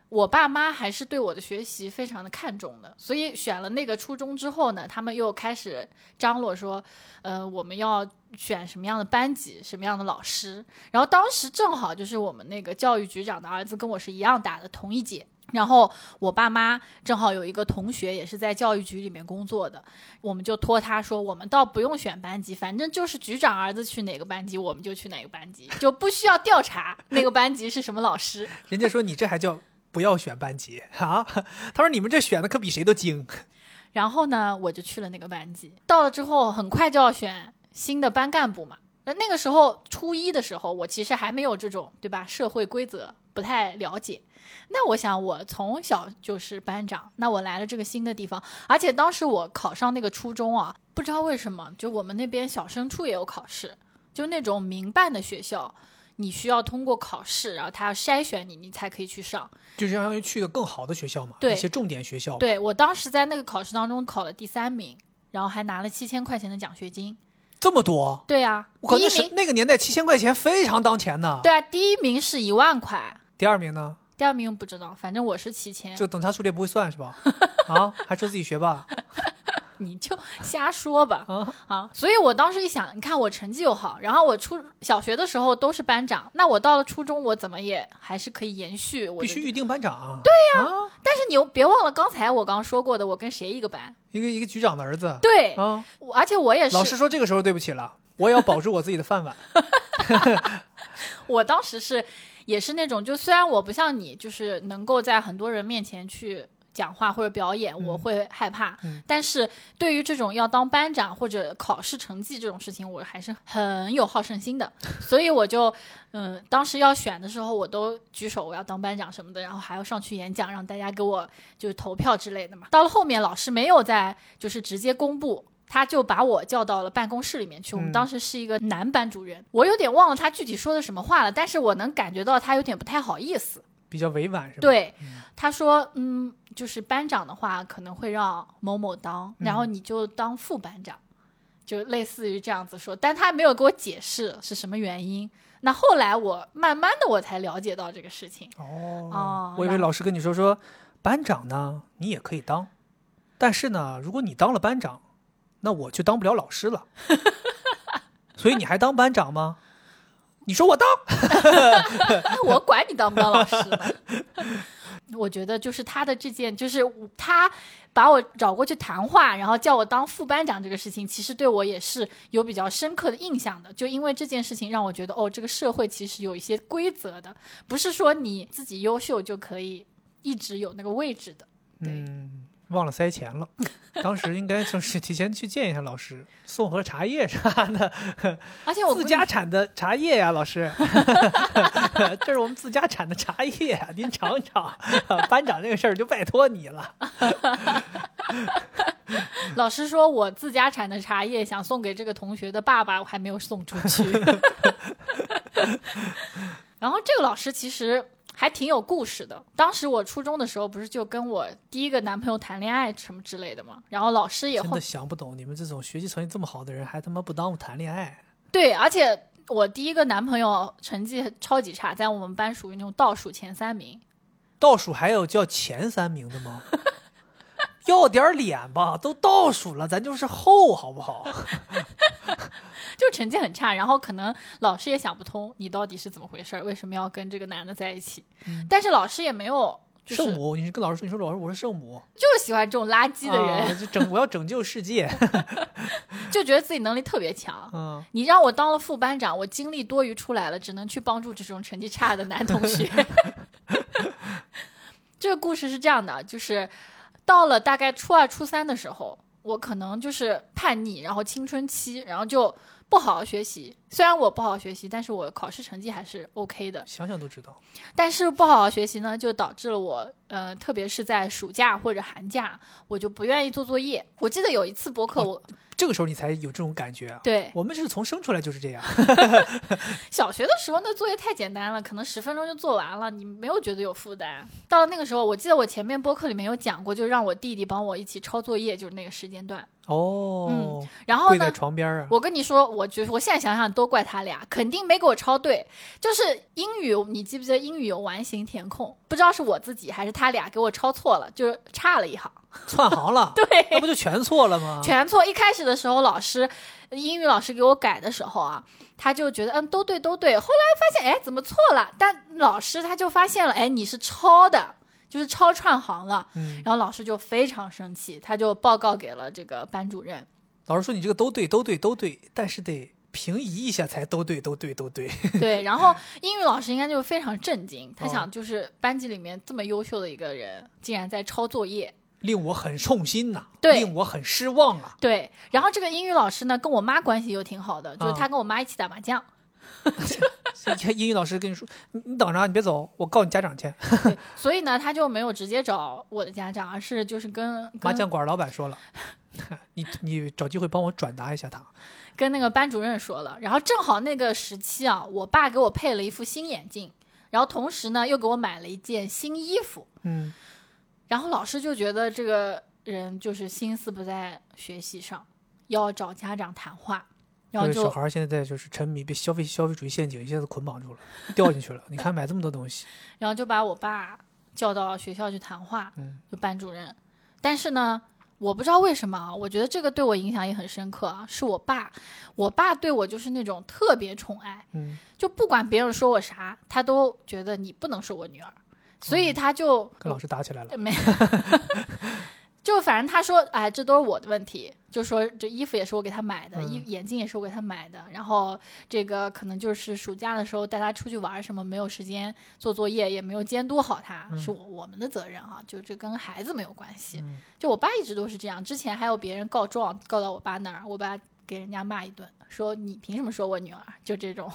我爸妈还是对我的学习非常的看重的，所以选了那个初中之后呢，他们又开始张罗说，呃，我们要选什么样的班级，什么样的老师。然后当时正好就是我们那个教育局长的儿子跟我是一样大的，同一届。然后我爸妈正好有一个同学也是在教育局里面工作的，我们就托他说，我们倒不用选班级，反正就是局长儿子去哪个班级，我们就去哪个班级，就不需要调查那个班级是什么老师。人家说你这还叫不要选班级 啊？他说你们这选的可比谁都精。然后呢，我就去了那个班级。到了之后，很快就要选新的班干部嘛。那那个时候初一的时候，我其实还没有这种对吧社会规则不太了解。那我想，我从小就是班长，那我来了这个新的地方，而且当时我考上那个初中啊，不知道为什么，就我们那边小升初也有考试，就那种民办的学校，你需要通过考试，然后他要筛选你，你才可以去上。就相当于去一个更好的学校嘛，对一些重点学校。，对我当时在那个考试当中考了第三名，然后还拿了七千块钱的奖学金。这么多，对呀、我靠，第一名，那是那个年代七千块钱非常当钱呢。对啊，第一名是一万块，第二名呢，第二名不知道，反正我是七千，就等差数列不会算是吧？啊，还说自己学霸你就瞎说吧啊？啊！所以我当时一想，你看我成绩又好，然后我初小学的时候都是班长，那我到了初中，我怎么也还是可以延续我。必须预定班长啊。对呀、啊，但是你又别忘了刚才我刚刚说过的，我跟谁一个班？一个一个局长的儿子。对，啊，我而且我也是，老师说这个时候对不起了，我也要保住我自己的饭碗。我当时是也是那种，就虽然我不像你，就是能够在很多人面前去讲话或者表演，我会害怕，嗯但是对于这种要当班长或者考试成绩这种事情，我还是很有好胜心的，所以我就嗯，当时要选的时候，我都举手我要当班长什么的，然后还要上去演讲，让大家给我就是投票之类的嘛。到了后面，老师没有在就是直接公布。他就把我叫到了办公室里面去。我们嗯当时是一个男班主任，我有点忘了他具体说的什么话了，但是我能感觉到他有点不太好意思。比较委婉是吧？，对，他说，嗯，就是班长的话可能会让某某当，然后你就当副班长，就类似于这样子说，但他没有给我解释是什么原因。那后来我慢慢的我才了解到这个事情。哦，哦我以为老师跟你说说，班长呢你也可以当，但是呢，如果你当了班长，那我就当不了老师了。所以你还当班长吗？你说我当，那我管你当不当老师呢？我觉得就是他的这件，就是他把我找过去谈话，然后叫我当副班长这个事情，其实对我也是有比较深刻的印象的。就因为这件事情，让我觉得哦，这个社会其实有一些规则的，不是说你自己优秀就可以一直有那个位置的。对嗯，忘了塞钱了。当时应该就是提前去见一下老师，送盒茶叶啥的，而且我自家产的茶叶呀、老师，这是我们自家产的茶叶啊，您尝尝。班长这个事儿就拜托你了。老师说我自家产的茶叶想送给这个同学的爸爸，我还没有送出去。然后这个老师其实还挺有故事的。当时我初中的时候，不是就跟我第一个男朋友谈恋爱什么之类的嘛，然后老师也真的想不懂，你们这种学习成绩这么好的人，还他妈不耽误谈恋爱。对，而且我第一个男朋友成绩超级差，在我们班属于那种倒数前三名。倒数还有叫前三名的吗？要点脸吧，都倒数了，咱就是后，好不好？就成绩很差，然后可能老师也想不通你到底是怎么回事，为什么要跟这个男的在一起？但是老师也没有，就是圣母，你是跟老师说，你说老师我是圣母就是喜欢这种垃圾的人，啊就拯我要拯救世界。就觉得自己能力特别强。嗯，你让我当了副班长，我精力多余出来了，只能去帮助这种成绩差的男同学。这个故事是这样的，就是到了大概初二、初三的时候，我可能就是叛逆，然后青春期，然后就不好好学习。虽然我不好好学习，但是我考试成绩还是 OK 的。想想都知道。但是不好好学习呢，就导致了我，呃，特别是在暑假或者寒假，我就不愿意做作业。我记得有一次博客，我、这个时候你才有这种感觉啊。对我们是从生出来就是这样。小学的时候，那作业太简单了，可能十分钟就做完了，你没有觉得有负担。到了那个时候，我记得我前面播客里面有讲过，就让我弟弟帮我一起抄作业，就是那个时间段。哦，然后跪在呢，床边啊。我跟你说，我觉我现在想想都怪他俩，肯定没给我抄对。就是英语，你记不记得英语有完形填空？不知道是我自己还是他俩给我抄错了，就是差了一行。窜行了，对，那不就全错了吗？全错。一开始的时候，老师英语老师给我改的时候啊，他就觉得嗯都对都对。后来发现哎怎么错了？但老师他就发现了哎你是抄的，就是抄串行了。嗯，然后老师就非常生气，他就报告给了这个班主任。老师说你这个都对，都对，都对，但是得平移一下才都对，都对，都对。对，然后英语老师应该就非常震惊，他哦想就是班级里面这么优秀的一个人，竟然在抄作业。令我很痛心呐、对令我很失望啊！对，然后这个英语老师呢，跟我妈关系又挺好的，就是啊他跟我妈一起打麻将。英语老师跟你说：“你你等着啊，你别走，我告你家长去。对，所以呢，他就没有直接找我的家长，而是就是跟”跟麻将馆老板说了：“ 你你找机会帮我转达一下他。跟那个班主任说了。然后正好那个时期啊，我爸给我配了一副新眼镜，然后同时呢又给我买了一件新衣服。”嗯，然后老师就觉得这个人就是心思不在学习上，要找家长谈话，然后这个小孩现在就是沉迷被消费消费主义陷阱一下子捆绑住了，掉进去了。你看买这么多东西，然后就把我爸叫到学校去谈话，嗯就班主任。但是呢，我不知道为什么啊，我觉得这个对我影响也很深刻啊。是我爸，我爸对我就是那种特别宠爱，嗯，就不管别人说我啥，他都觉得你不能是我女儿，所以他就跟老师打起来了。没 就反正他说，哎，这都是我的问题，就说这衣服也是我给他买的，衣、嗯眼镜也是我给他买的，然后这个可能就是暑假的时候带他出去玩什么，没有时间做作业，也没有监督好他，是我我们的责任哈、就这跟孩子没有关系。嗯就我爸一直都是这样，之前还有别人告状告到我爸那儿，我爸给人家骂一顿，说你凭什么说我女儿？就这种。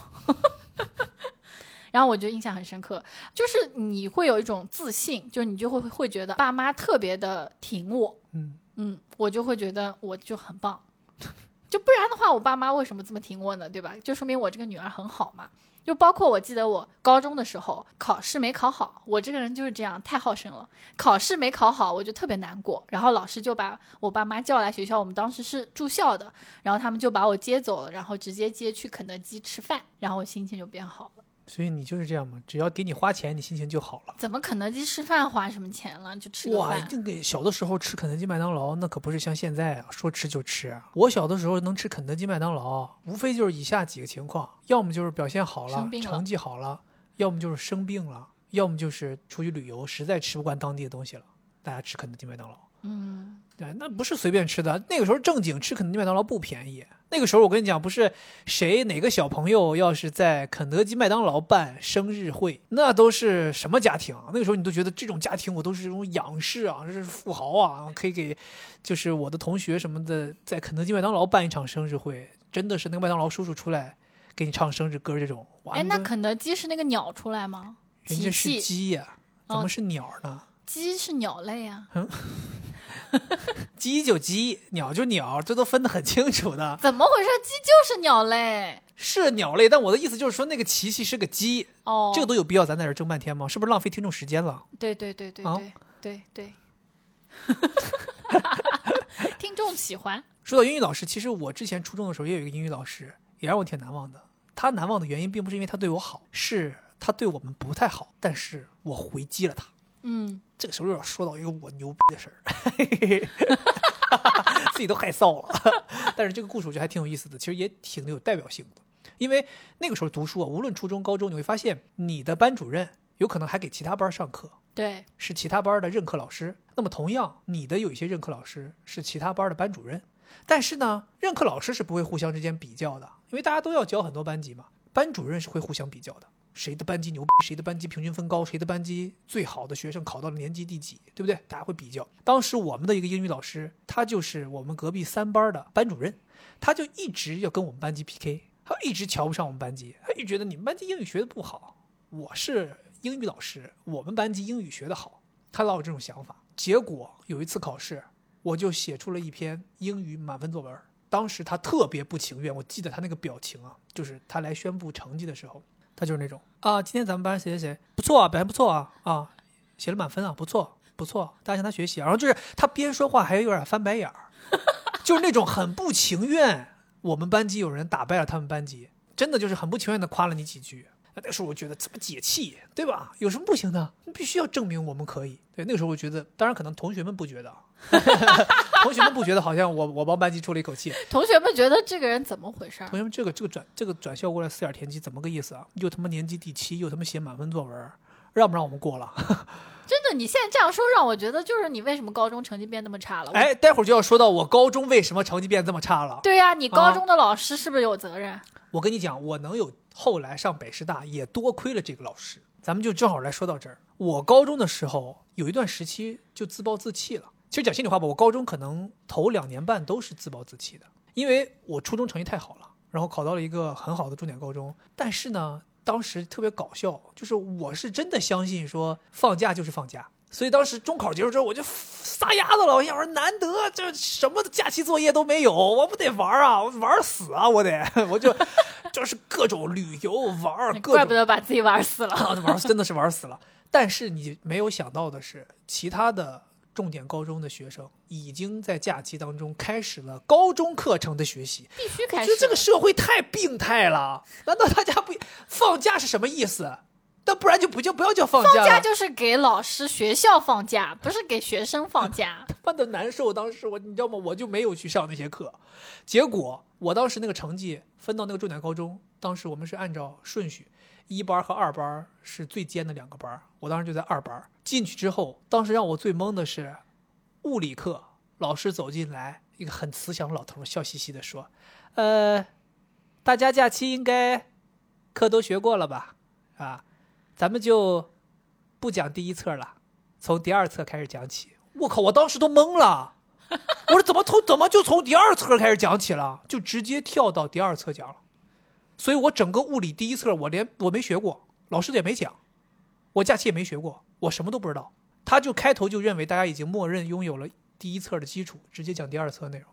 然后我就印象很深刻，就是你会有一种自信，就是你就会会觉得爸妈特别的挺我，嗯，嗯，我就会觉得我就很棒，就不然的话，我爸妈为什么这么挺我呢？对吧？就说明我这个女儿很好嘛。就包括我记得我高中的时候考试没考好，我这个人就是这样，太好胜了。考试没考好，我就特别难过，然后老师就把我爸妈叫来学校，我们当时是住校的，然后他们就把我接走了，然后直接接去肯德基吃饭，然后我心情就变好了。所以你就是这样嘛，只要给你花钱，你心情就好了。怎么肯德基吃饭花什么钱了？就吃个哇，饭。这个小的时候吃肯德基、麦当劳，那可不是像现在啊，说吃就吃啊。我小的时候能吃肯德基、麦当劳，无非就是以下几个情况：要么就是表现好了成绩好了；要么就是生病了；要么就是出去旅游，实在吃不惯当地的东西了，大家吃肯德基、麦当劳。嗯，对，那不是随便吃的。那个时候正经吃肯德基、麦当劳不便宜。那个时候我跟你讲，不是谁哪个小朋友要是在肯德基、麦当劳办生日会，那都是什么家庭啊？那个时候你都觉得这种家庭我都是这种仰视啊，这是富豪啊，可以给就是我的同学什么的在肯德基、麦当劳办一场生日会，真的是那个麦当劳叔叔出来给你唱生日歌这种。哇哎，那肯德基是那个鸟出来吗？人家是，鸡呀、怎哦么是鸟呢？鸡是鸟类啊。鸡就鸡，鸟就鸟，这都分得很清楚的。怎么回事？鸡就是鸟类是鸟类，但我的意思就是说，那个琪琪是个鸡，哦。这个都有必要咱在这争半天吗？是不是浪费听众时间了？对对对对啊对对对，听众喜欢。说到英语老师，其实我之前初中的时候也有一个英语老师，也让我挺难忘的。他难忘的原因并不是因为他对我好，是他对我们不太好，但是我回击了他。嗯，这个时候又要说到一个我牛逼的事儿，自己都害臊了。但是这个故事我觉得还挺有意思的，其实也挺有代表性的。因为那个时候读书啊，无论初中、高中，你会发现你的班主任有可能还给其他班上课，对，是其他班的任课老师。那么同样，你的有一些任课老师是其他班的班主任。但是呢，任课老师是不会互相之间比较的，因为大家都要教很多班级嘛。班主任是会互相比较的，谁的班级牛逼，谁的班级平均分高，谁的班级最好的学生考到了年级第几，对不对？大家会比较。当时我们的一个英语老师，他就是我们隔壁三班的班主任，他就一直要跟我们班级 PK，他一直瞧不上我们班级，他一直觉得你们班级英语学的不好，我是英语老师，我们班级英语学的好，他老有这种想法。结果有一次考试，我就写出了一篇英语满分作文。当时他特别不情愿，我记得他那个表情啊，就是他来宣布成绩的时候，他就是那种啊，今天咱们班谁谁谁不错啊，表现不错啊啊，写了满分啊，不错不错，大家向他学习。然后就是他边说话还有点翻白眼儿，就是那种很不情愿。我们班级有人打败了他们班级，真的就是很不情愿的夸了你几句。那时候我觉得怎么解气，对吧？有什么不行的？必须要证明我们可以。对，那个时候我觉得，当然可能同学们不觉得，同学们不觉得好像我我帮班级出了一口气。同学们觉得这个人怎么回事儿？同学们，这个这个转这个转校过来四眼田鸡怎么个意思啊？又他妈年级第七，又他妈写满分作文，让不让我们过了？真的，你现在这样说让我觉得，就是你为什么高中成绩变那么差了？哎，待会儿就要说到我高中为什么成绩变这么差了。对呀、你高中的老师是不是有责任？我跟你讲，我能有后来上北师大，也多亏了这个老师。咱们就正好来说到这儿。我高中的时候有一段时期就自暴自弃了。其实讲心里话吧，我高中可能头两年半都是自暴自弃的，因为我初中成绩太好了，然后考到了一个很好的重点高中。但是呢，当时特别搞笑，就是我是真的相信说放假就是放假，所以当时中考结束之后我就撒丫子了。我想说，难得这什么假期作业都没有，我不得玩啊，我玩死啊，我得，我就 就是各种旅游玩怪不得把自己玩死了。啊，玩真的是玩死了。但是你没有想到的是，其他的重点高中的学生已经在假期当中开始了高中课程的学习。必须开始。我觉得这个社会太病态了。难道大家不放假是什么意思？那不然就不叫不要叫放假。放假就是给老师、学校放假，不是给学生放假。他妈的难受。当时我，你知道吗？我就没有去上那些课，结果我当时那个成绩分到那个重点高中，当时我们是按照顺序，一班和二班是最尖的两个班，我当时就在二班进去之后，当时让我最懵的是，物理课老师走进来，一个很慈祥的老头，笑嘻嘻的说：“呃，大家假期应该课都学过了吧？啊，咱们就不讲第一册了，从第二册开始讲起。”我靠！我当时都懵了，我说怎么从怎么就从第二册开始讲起了，就直接跳到第二册讲了。所以我整个物理第一册我连我没学过，老师也没讲，我假期也没学过，我什么都不知道。他就开头就认为大家已经默认拥有了第一册的基础，直接讲第二册内容。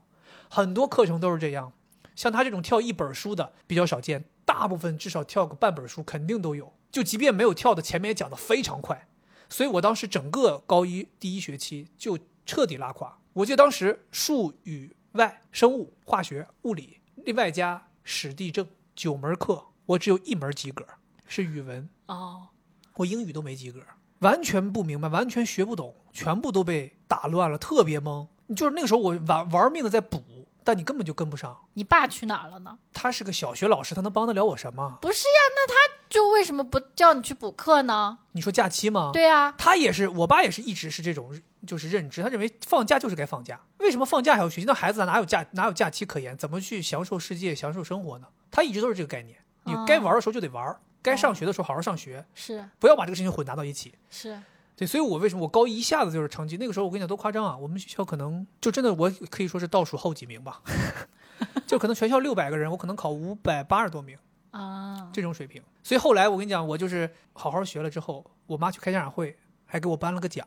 很多课程都是这样，像他这种跳一本书的比较少见，大部分至少跳个半本书肯定都有。就即便没有跳的，前面也讲的非常快。所以我当时整个高一第一学期就彻底拉垮。我记得当时数语外、生物、化学、物理，另外加史地政九门课，我只有一门及格，是语文。哦，我英语都没及格，完全不明白，完全学不懂，全部都被打乱了，特别懵。就是那个时候我玩玩命的在补，但你根本就跟不上。你爸去哪儿了呢？他是个小学老师，他能帮得了我什么？不是呀，那他就为什么不叫你去补课呢？你说假期吗？对呀、他也是，我爸也是一直是这种就是认知，他认为放假就是该放假，为什么放假还要学习？那孩子哪有假哪有假期可言？怎么去享受世界、享受生活呢？他一直都是这个概念，你哦该玩的时候就得玩，该上学的时候好好上学，是不要把这个事情混搭到一起。是，对，所以我为什么我高一一下子就是成绩？那个时候我跟你讲多夸张啊！我们学校可能就真的我可以说是倒数后几名吧，就可能全校六百个人，我可能考五百八十多名啊，这种水平。所以后来我跟你讲，我就是好好学了之后，我妈去开家长会，还给我颁了个奖，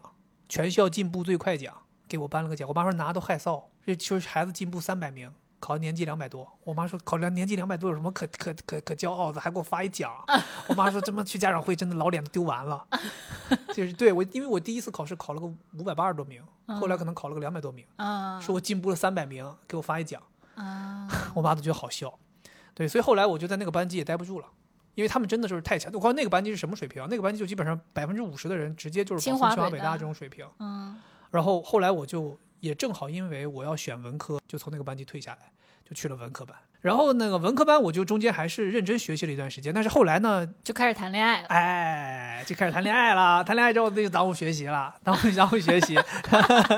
全校进步最快奖，给我颁了个奖。我妈说拿都害臊，这就是孩子进步三百名。考年级两百多，我妈说考两年级两百多有什么可可可可骄傲的，还给我发一奖。我妈说这么去家长会真的老脸都丢完了。就是对我，因为我第一次考试考了个五百八十多名，后来可能考了个两百多名，啊说我进步了三百名，给我发一奖。啊，我妈都觉得好笑。对，所以后来我就在那个班级也待不住了，因为他们真的就是太强。我告诉你那个班级是什么水平啊？那个班级就基本上百分之五十的人直接就是清保送清华北大大这种水平。嗯，然后后来我就也正好因为我要选文科，就从那个班级退下来，就去了文科班。然后那个文科班我就中间还是认真学习了一段时间，但是后来呢，就开始谈恋爱了。哎，就开始谈恋爱了。谈恋爱之后那就耽误学习了，耽误 耽误学习。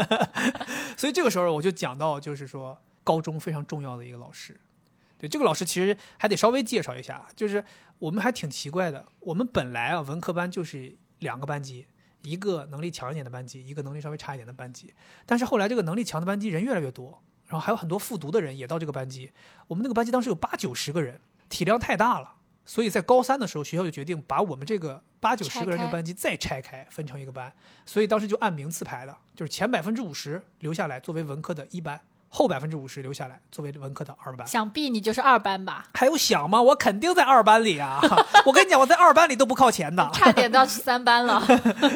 所以这个时候我就讲到，就是说高中非常重要的一个老师。对这个老师其实还得稍微介绍一下，就是我们还挺奇怪的。我们本来啊文科班就是两个班级，一个能力强一点的班级，一个能力稍微差一点的班级。但是后来这个能力强的班级人越来越多，然后还有很多复读的人也到这个班级。我们那个班级当时有八九十个人，体量太大了。所以在高三的时候，学校就决定把我们这个八九十个人的班级再拆开，分成一个班。所以当时就按名次排的，就是前百分之五十留下来作为文科的一班，后百分之五十留下来作为文科的二班。想必你就是二班吧？还有想吗？我肯定在二班里啊！我跟你讲，我在二班里都不靠前的。差点到三班了。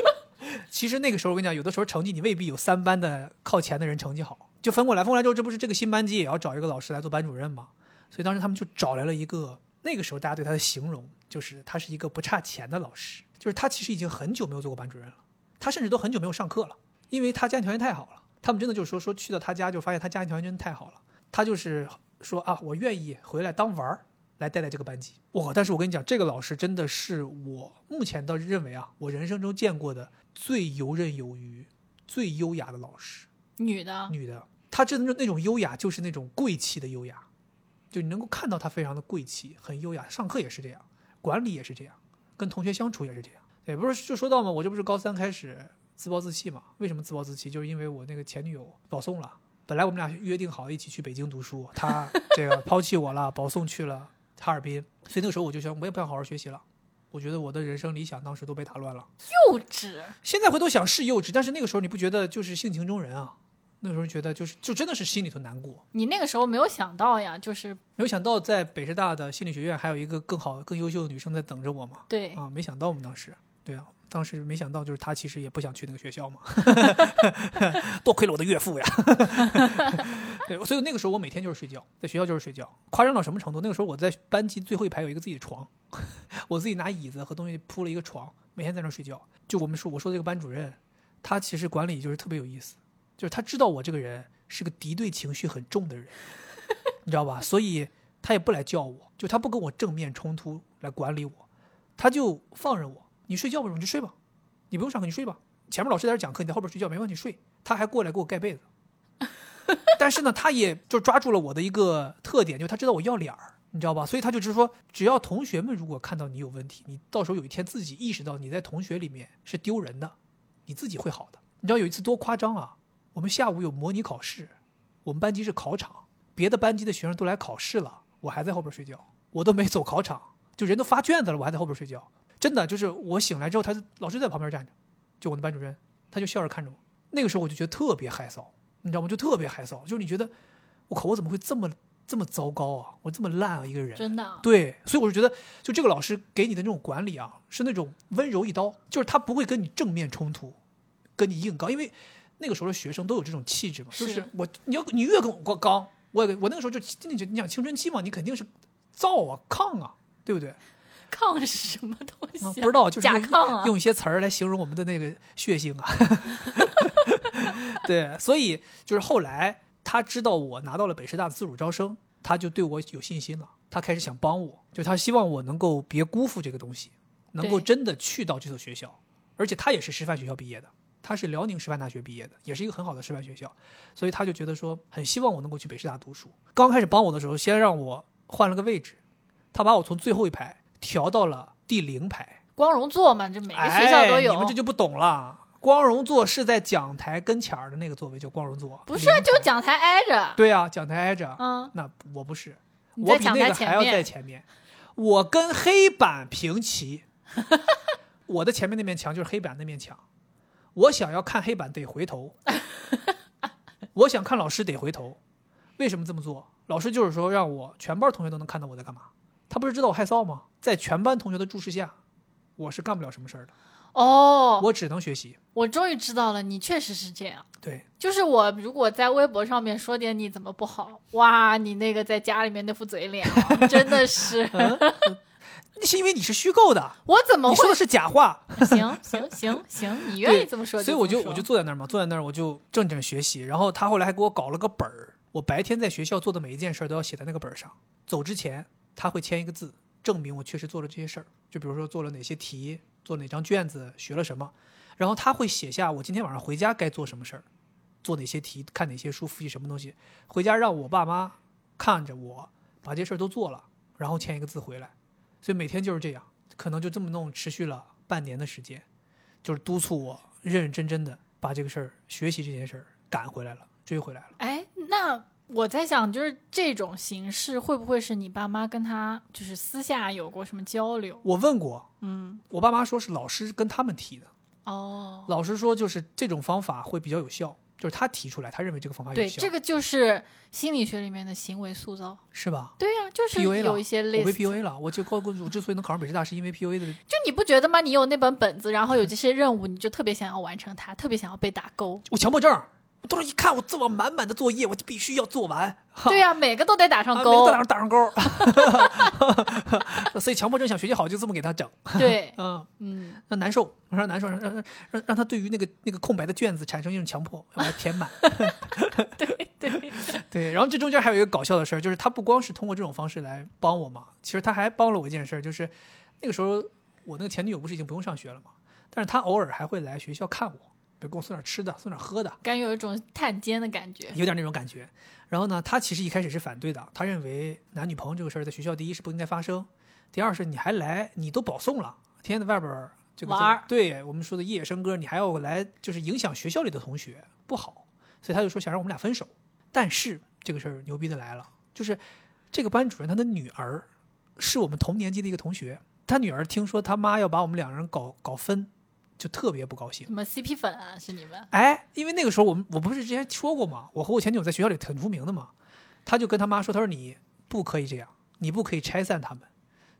其实那个时候我跟你讲，有的时候成绩你未必有三班的靠前的人成绩好，就分过来，分过来之后，这不是这个新班级也要找一个老师来做班主任吗？所以当时他们就找来了一个，那个时候大家对他的形容就是他是一个不差钱的老师，就是他其实已经很久没有做过班主任了，他甚至都很久没有上课了，因为他家庭条件太好了。他们真的就是说说去到他家就发现他家庭条件真的太好了，他就是说啊，我愿意回来当玩儿来带带这个班级。哇！但是我跟你讲，这个老师真的是我目前倒是认为啊，我人生中见过的最游刃有余、最优雅的老师。女的，女的，她真的那种优雅，就是那种贵气的优雅，就你能够看到她非常的贵气，很优雅。上课也是这样，管理也是这样，跟同学相处也是这样。也，不是就说到嘛，我这不是高三开始自暴自弃嘛？为什么自暴自弃？就是因为我那个前女友保送了。本来我们俩约定好一起去北京读书，她这个抛弃我了，保送去了哈尔滨。所以那个时候我就想，我也不想好好学习了。我觉得我的人生理想当时都被打乱了。幼稚。现在回头想是幼稚，但是那个时候你不觉得就是性情中人啊？那个时候觉得就是就真的是心里头难过。你那个时候没有想到呀，就是没有想到在北师大的心理学院还有一个更好、更优秀的女生在等着我嘛？对，啊，没想到我们当时，对啊，当时没想到就是他其实也不想去那个学校嘛，多亏了我的岳父呀。对，所以那个时候我每天就是睡觉，在学校就是睡觉，夸张到什么程度？那个时候我在班级最后一排有一个自己的床，我自己拿椅子和东西铺了一个床，每天在那睡觉。就我们说我说这个班主任，他其实管理就是特别有意思，就是他知道我这个人是个敌对情绪很重的人，你知道吧？所以他也不来叫我，就他不跟我正面冲突来管理我，他就放任我，你睡觉吧，你就睡吧，你不用上课你睡吧。前面老师在这讲课，你在后边睡觉没问题，睡。他还过来给我盖被子，但是呢，他也就抓住了我的一个特点，就他知道我要脸儿，你知道吧？所以他就只是说，只要同学们如果看到你有问题，你到时候有一天自己意识到你在同学里面是丢人的，你自己会好的。你知道有一次多夸张啊？我们下午有模拟考试，我们班级是考场，别的班级的学生都来考试了，我还在后边睡觉，我都没走考场，就人都发卷子了，我还在后边睡觉。真的就是我醒来之后，他老师在旁边站着，就我的班主任，他就笑着看着我。那个时候我就觉得特别害臊，你知道吗？就特别害臊，就是你觉得，我靠，我怎么会这么这么糟糕啊？我这么烂啊，一个人。真的。对，所以我就觉得，就这个老师给你的那种管理啊，是那种温柔一刀，就是他不会跟你正面冲突，跟你硬刚，因为那个时候的学生都有这种气质嘛，就是我你要你越跟我刚，我我那个时候就你你想青春期嘛，你肯定是燥啊抗啊，对不对？抗是什么东西、啊？不知道，就是甲亢啊，用一些词儿来形容我们的那个血性啊。对，所以就是后来他知道我拿到了北师大的自主招生，他就对我有信心了。他开始想帮我，就他希望我能够别辜负这个东西，能够真的去到这所学校。而且他也是师范学校毕业的，他是辽宁师范大学毕业的，也是一个很好的师范学校。所以他就觉得说，很希望我能够去北师大读书。刚开始帮我的时候，先让我换了个位置，他把我从最后一排调到了第零排。光荣座嘛，这每个学校都有。哎、你们这就不懂了。光荣座是在讲台跟前儿的那个座位叫光荣座，不是就讲台挨着。对呀、啊，讲台挨着。嗯，那我不是，我比那在讲台前个还要在。前面。我跟黑板平齐，我的前面那面墙就是黑板那面墙。我想要看黑板得回头，我想看老师得回头。为什么这么做？老师就是说让我全班同学都能看到我在干嘛。他不是知道我害臊吗？在全班同学的注视下，我是干不了什么事儿的。哦，我只能学习。我终于知道了，你确实是这样。对，就是我如果在微博上面说点你怎么不好，哇，你那个在家里面那副嘴脸啊，真的是，那是因为你是虚构的，我怎么会你说的？是假话。行行行行，你愿意这么说所以我就我就坐在那儿嘛，坐在那儿我就正正学习。然后他后来还给我搞了个本儿，我白天在学校做的每一件事儿都要写在那个本儿上。走之前他会签一个字，证明我确实做了这些事儿。就比如说做了哪些题，做哪张卷子，学了什么。然后他会写下我今天晚上回家该做什么事儿，做哪些题，看哪些书，复习什么东西。回家让我爸妈看着我把这事儿都做了，然后签一个字回来。所以每天就是这样，可能就这么弄，持续了半年的时间。就是督促我认认真真的把这个事儿、学习这件事儿赶回来了，追回来了。哎，那我在想，就是这种形式会不会是你爸妈跟他就是私下有过什么交流？我问过，嗯，我爸妈说是老师跟他们提的，哦，老师说就是这种方法会比较有效，就是他提出来，他认为这个方法有对，效，这个就是心理学里面的行为塑造。是吧？对呀、就是有一些类我被似，PUA 了，我就高我之所以能考上北师大，是因为 PUA 的。就你不觉得吗？你有那本本子，然后有这些任务，你就特别想要完成它，特别想要被打勾。我强迫症，我当时一看我这么满满的作业，我就必须要做完。对呀、每个都得打上啊，每勾。个打上打上勾，所以强迫症想学习好就这么给他整，对，嗯，嗯，让难受，让他难受，让让让让让他对于那个那个空白的卷子产生一种强迫，要把它填满。对 对，对，然后这中间还有一个搞笑的事儿，就是他不光是通过这种方式来帮我嘛，其实他还帮了我一件事儿，就是那个时候我那个前女友不是已经不用上学了嘛，但是他偶尔还会来学校看我，比如给我送点吃的，送点喝的，感觉有一种探监的感觉。有点那种感觉。然后呢，他其实一开始是反对的，他认为男女朋友这个事儿在学校第一是不应该发生，第二是你还来，你都保送了，天天在外边儿这个玩儿对我们说的夜笙歌，你还要来就是影响学校里的同学，不好，所以他就说想让我们俩分手。但是这个事儿牛逼的来了，就是这个班主任他的女儿是我们同年级的一个同学，他女儿听说他妈要把我们两个人搞搞分，就特别不高兴什。么 CP 粉啊？是你们？哎，因为那个时候我们我不是之前说过吗？我和我前女友在学校里很出名的嘛，他就跟他妈说，他说你不可以这样，你不可以拆散他们。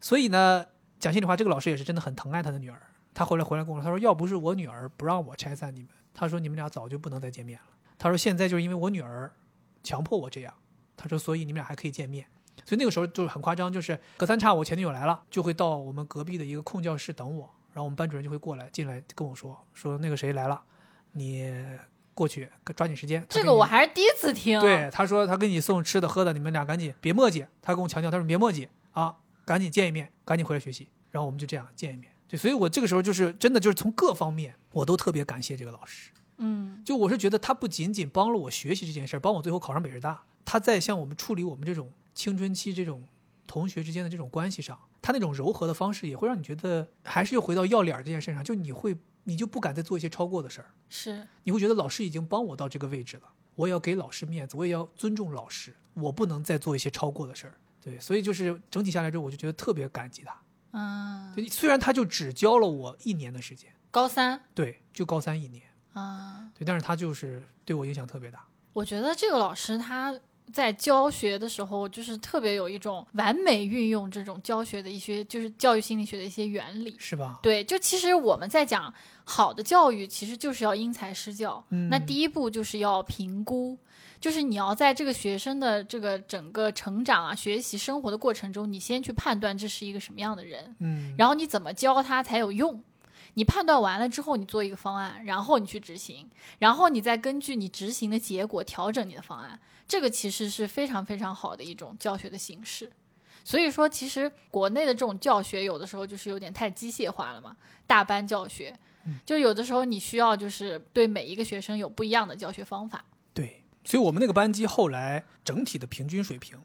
所以呢，讲心里话，这个老师也是真的很疼爱他的女儿。他后来回来跟我说，他说要不是我女儿不让我拆散你们，他说你们俩早就不能再见面了。他说现在就是因为我女儿强迫我这样，他说所以你们俩还可以见面。所以那个时候就是很夸张，就是隔三差五我前女友来了，就会到我们隔壁的一个空教室等我，然后我们班主任就会过来进来跟我说，说那个谁来了，你过去抓紧时间。这个我还是第一次听。对，他说他给你送吃的喝的，你们俩赶紧别磨叽。他跟我强调，他说别磨叽啊，赶紧见一面，赶紧回来学习。然后我们就这样见一面。对，所以我这个时候就是真的就是从各方面我都特别感谢这个老师。嗯，就我是觉得他不仅仅帮了我学习这件事儿，帮我最后考上北师大，他在向我们处理我们这种青春期这种同学之间的这种关系上，他那种柔和的方式也会让你觉得还是又回到要脸儿这件事上，就你会你就不敢再做一些超过的事儿。是你会觉得老师已经帮我到这个位置了，我也要给老师面子，我也要尊重老师，我不能再做一些超过的事儿。对，所以就是整体下来之后，我就觉得特别感激他。嗯，对，虽然他就只教了我一年的时间，高三对，就高三一年，啊，对，但是他就是对我影响特别大。我觉得这个老师他在教学的时候，就是特别有一种完美运用这种教学的一些，就是教育心理学的一些原理。是吧？对，就其实我们在讲好的教育，其实就是要因材施教。嗯那第一步就是要评估，就是你要在这个学生的这个整个成长啊、学习、生活的过程中，你先去判断这是一个什么样的人，嗯，然后你怎么教他才有用。你判断完了之后，你做一个方案，然后你去执行，然后你再根据你执行的结果调整你的方案。这个其实是非常非常好的一种教学的形式。所以说，其实国内的这种教学有的时候就是有点太机械化了嘛，大班教学，就有的时候你需要就是对每一个学生有不一样的教学方法。对，所以我们那个班级后来整体的平均水平，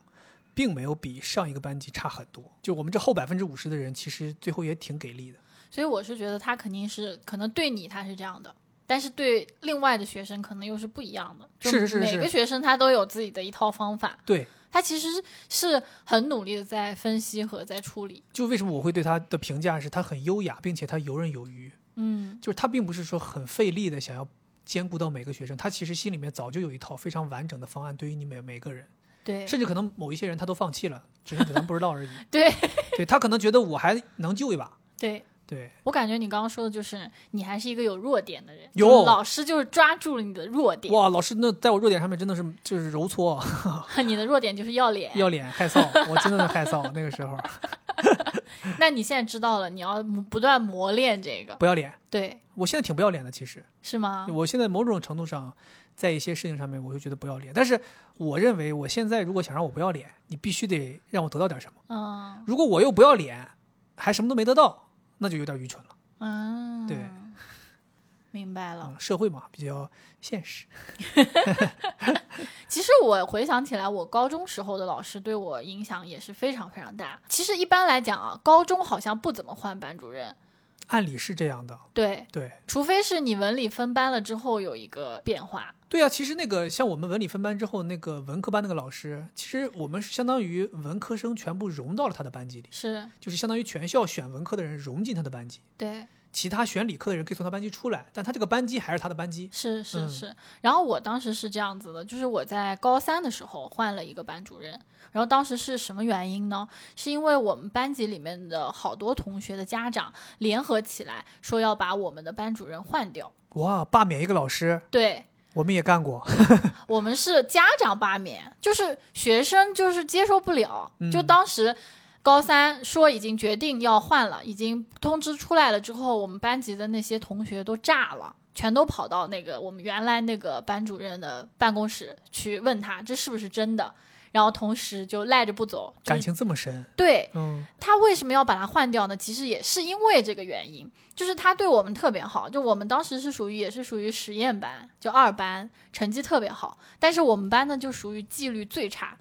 并没有比上一个班级差很多。就我们这后百分之五十的人，其实最后也挺给力的。所以我是觉得他肯定是可能对你他是这样的，但是对另外的学生可能又是不一样的。就是是是每个学生他都有自己的一套方法，对，他其实是很努力的在分析和在处理。就为什么我会对他的评价是他很优雅，并且他游刃有余。嗯，就是他并不是说很费力的想要兼顾到每个学生，他其实心里面早就有一套非常完整的方案，对于你每每个人，对甚至可能某一些人他都放弃了，只是咱不知道而已。对对他可能觉得我还能救一把，对对，我感觉你刚刚说的就是你还是一个有弱点的人，有老师就是抓住了你的弱点，哇，老师那在我弱点上面真的是就是揉搓啊，你的弱点就是要脸。要脸害臊，我真的是害臊那个时候，那你现在知道了，你要不断磨练这个，不要脸。对，我现在挺不要脸的，其实是吗？我现在某种程度上，在一些事情上面，我就觉得不要脸。但是我认为，我现在如果想让我不要脸，你必须得让我得到点什么。嗯如果我又不要脸，还什么都没得到，那就有点愚蠢了。嗯，对，明白了。嗯，社会嘛，比较现实。其实我回想起来，我高中时候的老师对我影响也是非常非常大。其实一般来讲啊，高中好像不怎么换班主任，按理是这样的，对，对除非是你文理分班了之后有一个变化。对啊。其实那个像我们文理分班之后，那个文科班那个老师，其实我们是相当于文科生全部融到了他的班级里，是就是相当于全校选文科的人融进他的班级。对，其他选理科的人可以从他班级出来，但他这个班级还是他的班级。是是嗯是。然后我当时是这样子的，就是我在高三的时候换了一个班主任，然后当时是什么原因呢？是因为我们班级里面的好多同学的家长联合起来说要把我们的班主任换掉。哇，罢免一个老师，对，我们也干过。我们是家长罢免，就是学生就是接受不了，就嗯当时。高三说已经决定要换了，已经通知出来了之后，我们班级的那些同学都炸了，全都跑到那个我们原来那个班主任的办公室去问他这是不是真的，然后同时就赖着不走。就是感情这么深，对嗯，他为什么要把他换掉呢？其实也是因为这个原因，就是他对我们特别好。就我们当时是属于也是属于实验班，就二班，成绩特别好，但是我们班呢就属于纪律最差。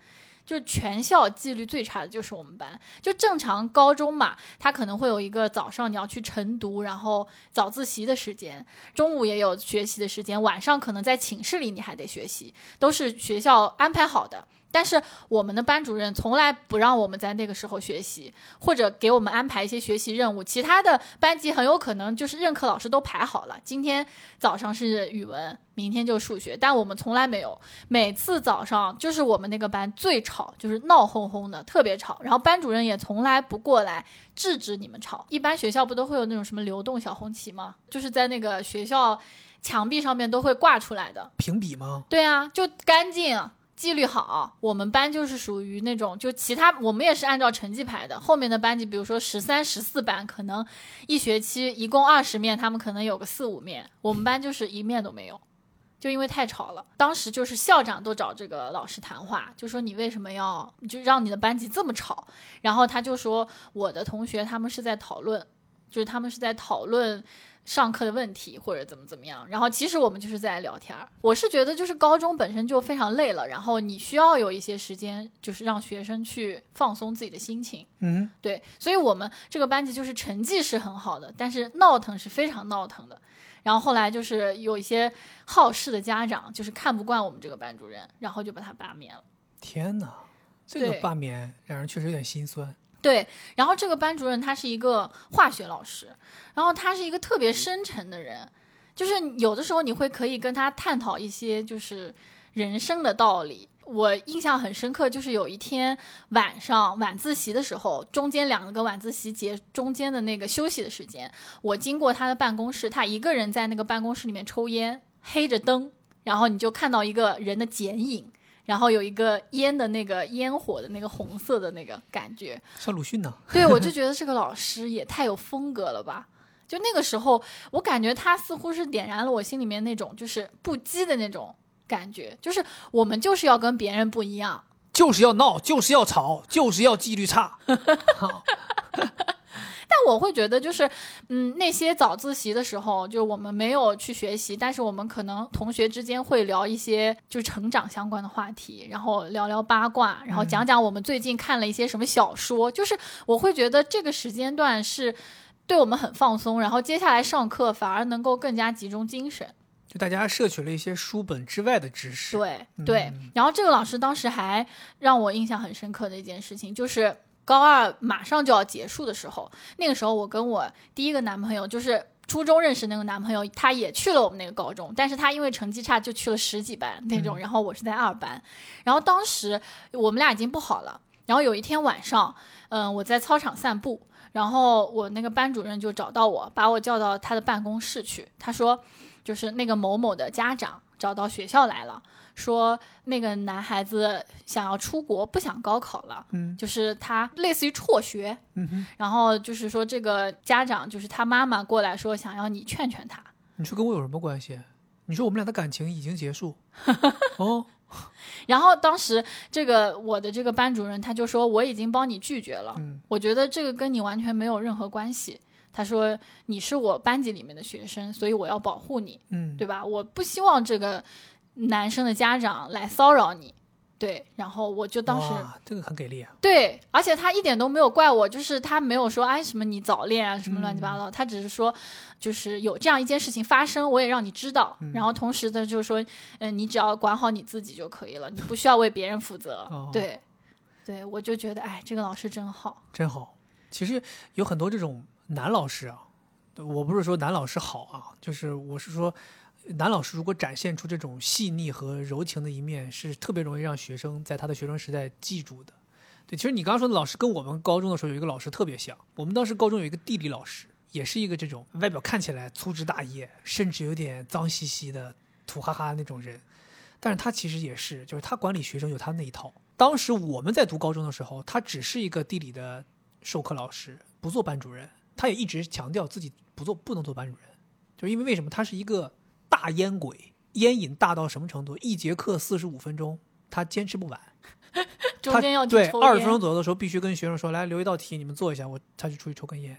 就全校纪律最差的就是我们班。就正常高中嘛，他可能会有一个早上你要去晨读，然后早自习的时间，中午也有学习的时间，晚上可能在寝室里你还得学习，都是学校安排好的。但是我们的班主任从来不让我们在那个时候学习，或者给我们安排一些学习任务。其他的班级很有可能就是任课老师都排好了，今天早上是语文，明天就数学，但我们从来没有。每次早上就是我们那个班最吵，就是闹哄哄的，特别吵。然后班主任也从来不过来制止你们吵。一般学校不都会有那种什么流动小红旗吗？就是在那个学校墙壁上面都会挂出来的。评比吗？对啊，就干净。纪律好，我们班就是属于那种，就其他我们也是按照成绩排的。后面的班级，比如说十三、十四班，可能一学期一共二十面，他们可能有个四五面，我们班就是一面都没有，就因为太吵了。当时就是校长都找这个老师谈话，就说你为什么要就让你的班级这么吵？然后他就说我的同学他们是在讨论，就是他们是在讨论。上课的问题或者怎么怎么样，然后其实我们就是在聊天儿。我是觉得就是高中本身就非常累了，然后你需要有一些时间，就是让学生去放松自己的心情。嗯，对，所以我们这个班级就是成绩是很好的，但是闹腾是非常闹腾的。然后后来就是有一些好事的家长，就是看不惯我们这个班主任，然后就把他罢免了。天哪，这个罢免让人确实有点心酸。对，然后这个班主任他是一个化学老师，然后他是一个特别深沉的人，就是有的时候你会可以跟他探讨一些就是人生的道理。我印象很深刻，就是有一天晚上晚自习的时候，中间两个晚自习节中间的那个休息的时间，我经过他的办公室，他一个人在那个办公室里面抽烟，黑着灯，然后你就看到一个人的剪影。然后有一个烟的那个烟火的那个红色的那个感觉，像鲁迅呢？对我就觉得这个老师也太有风格了吧！就那个时候，我感觉他似乎是点燃了我心里面那种就是不羁的那种感觉，就是我们就是要跟别人不一样。就是要闹，就是要吵，就是要纪律差。但我会觉得，就是，嗯，那些早自习的时候，就我们没有去学习，但是我们可能同学之间会聊一些就成长相关的话题，然后聊聊八卦，然后讲讲我们最近看了一些什么小说。就是我会觉得这个时间段是对我们很放松，然后接下来上课反而能够更加集中精神。就大家摄取了一些书本之外的知识。对对，然后这个老师当时还让我印象很深刻的一件事情，就是高二马上就要结束的时候，那个时候我跟我第一个男朋友就是。初中认识那个男朋友，他也去了我们那个高中，但是他因为成绩差就去了十几班那种，然后我是在二班，然后当时我们俩已经不好了，然后有一天晚上，嗯、我在操场散步，然后我那个班主任就找到我，把我叫到他的办公室去。他说，就是那个某某的家长找到学校来了，说那个男孩子想要出国，不想高考了，嗯就是他类似于辍学，嗯哼，然后就是说这个家长就是他妈妈过来说想要你劝劝他。你说跟我有什么关系？你说我们俩的感情已经结束？哦，然后当时这个我的这个班主任他就说我已经帮你拒绝了，嗯我觉得这个跟你完全没有任何关系。他说你是我班级里面的学生，所以我要保护你，嗯，对吧？我不希望这个男生的家长来骚扰你，对。然后我就当时哇这个很给力啊。对，而且他一点都没有怪我，就是他没有说哎什么你早恋啊什么乱七八嗯糟，他只是说就是有这样一件事情发生，我也让你知道，嗯然后同时的就是说，嗯、你只要管好你自己就可以了，你不需要为别人负责。哦对，对我就觉得哎，这个老师真好。真好。其实有很多这种男老师啊，我不是说男老师好啊，就是我是说，男老师如果展现出这种细腻和柔情的一面，是特别容易让学生在他的学生时代记住的。对，其实你刚刚说的老师跟我们高中的时候有一个老师特别像，我们当时高中有一个地理老师，也是一个这种外表看起来粗枝大叶，甚至有点脏兮兮的土哈哈那种人，但是他其实也是，就是他管理学生有他那一套。当时我们在读高中的时候，他只是一个地理的授课老师，不做班主任。他也一直强调自己不做不能做班主任，就是因为为什么？他是一个大烟鬼，烟瘾大到什么程度？一节课四十五分钟，他坚持不完。中间要对二十分钟左右的时候，必须跟学生说：“来留一道题，你们做一下。”我他就出去抽根烟，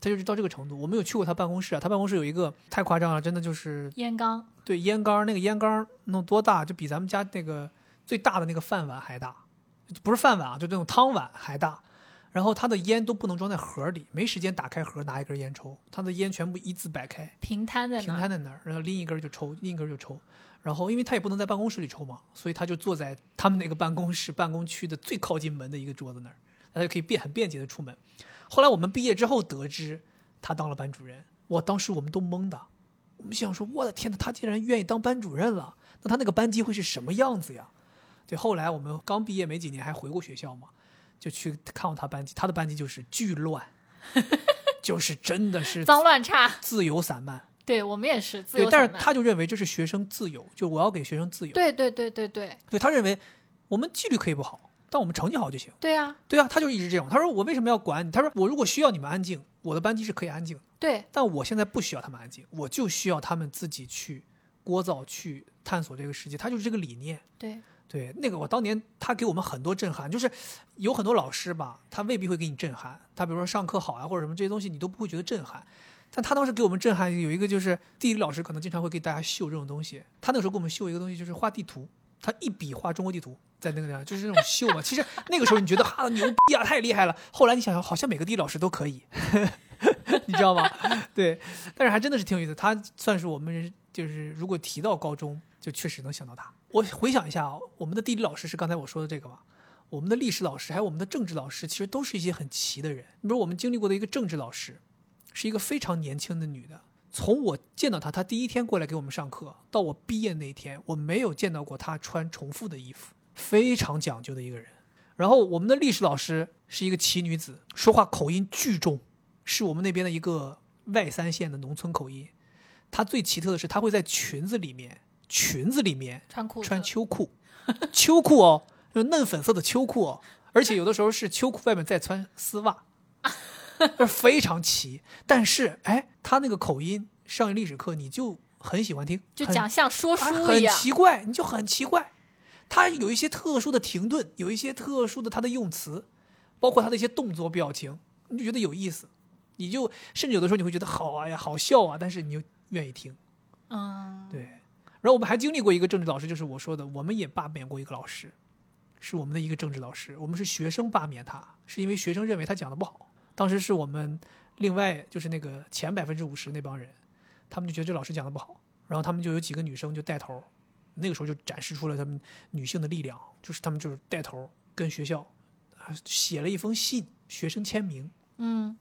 他就是到这个程度。我没有去过他办公室啊，他办公室有一个太夸张了，真的就是烟缸，对烟缸，那个烟缸弄多大，就比咱们家那个最大的那个饭碗还大，不是饭碗啊，就那种汤碗还大。然后他的烟都不能装在盒里，没时间打开盒拿一根烟抽，他的烟全部一字摆开，平摊在那儿。平摊在那儿，然后拎一根就抽，拎一根就抽。然后因为他也不能在办公室里抽嘛，所以他就坐在他们那个办公室办公区的最靠近门的一个桌子那儿，他就可以便很便捷的出门。后来我们毕业之后得知他当了班主任，我，当时我们都懵的，我们想说，我的天呐，他竟然愿意当班主任了，那他那个班级会是什么样子呀？对，后来我们刚毕业没几年，还回过学校嘛，就去看过他班级，他的班级就是巨乱，就是真的是脏乱差，自由散漫。对我们也是自对，但是由散漫他就认为这是学生自由，就我要给学生自由。对对对对对对他认为我们纪律可以不好，但我们成绩好就行。对啊，对啊，他就一直这种。他说我为什么要管你？他说我如果需要你们安静，我的班级是可以安静的，对但我现在不需要他们安静，我就需要他们自己去聒噪、去探索这个世界。他就是这个理念。对对，那个我当年他给我们很多震撼，就是有很多老师吧，他未必会给你震撼，他比如说上课好啊或者什么这些东西你都不会觉得震撼，但他当时给我们震撼有一个就是地理老师可能经常会给大家秀这种东西，他那个时候给我们秀一个东西就是画地图，他一笔画中国地图在那个地方就是那种秀嘛，其实那个时候你觉得哈牛逼啊太厉害了，后来你想想好像每个地理老师都可以，你知道吗？对，但是还真的是挺有意思，他算是我们就是如果提到高中就确实能想到他。我回想一下啊，我们的地理老师是刚才我说的这个吧？我们的历史老师还有我们的政治老师，其实都是一些很奇的人。比如我们经历过的一个政治老师，是一个非常年轻的女的。从我见到她，她第一天过来给我们上课，到我毕业那一天，我没有见到过她穿重复的衣服，非常讲究的一个人。然后我们的历史老师是一个奇女子，说话口音巨重，是我们那边的一个外三线的农村口音。她最奇特的是，她会在裙子里面，裙子里面穿裤穿秋裤，秋裤哦，就嫩粉色的秋裤哦，而且有的时候是秋裤外面再穿丝袜，非常奇。但是哎，他那个口音，上历史课你就很喜欢听，就讲像说书一样。很奇怪，你就很奇怪。他有一些特殊的停顿，有一些特殊的他的用词，包括他的一些动作表情，你就觉得有意思，你就甚至有的时候你会觉得好哎呀，好笑啊，但是你又愿意听。嗯，对，然后我们还经历过一个政治老师，就是我说的，我们也罢免过一个老师，是我们的一个政治老师，我们是学生罢免他，是因为学生认为他讲的不好。当时是我们另外就是那个前百分之五十那帮人，他们就觉得这老师讲的不好，然后他们就有几个女生就带头，那个时候就展示出了他们女性的力量，就是他们就是带头跟学校啊写了一封信，学生签名嗯，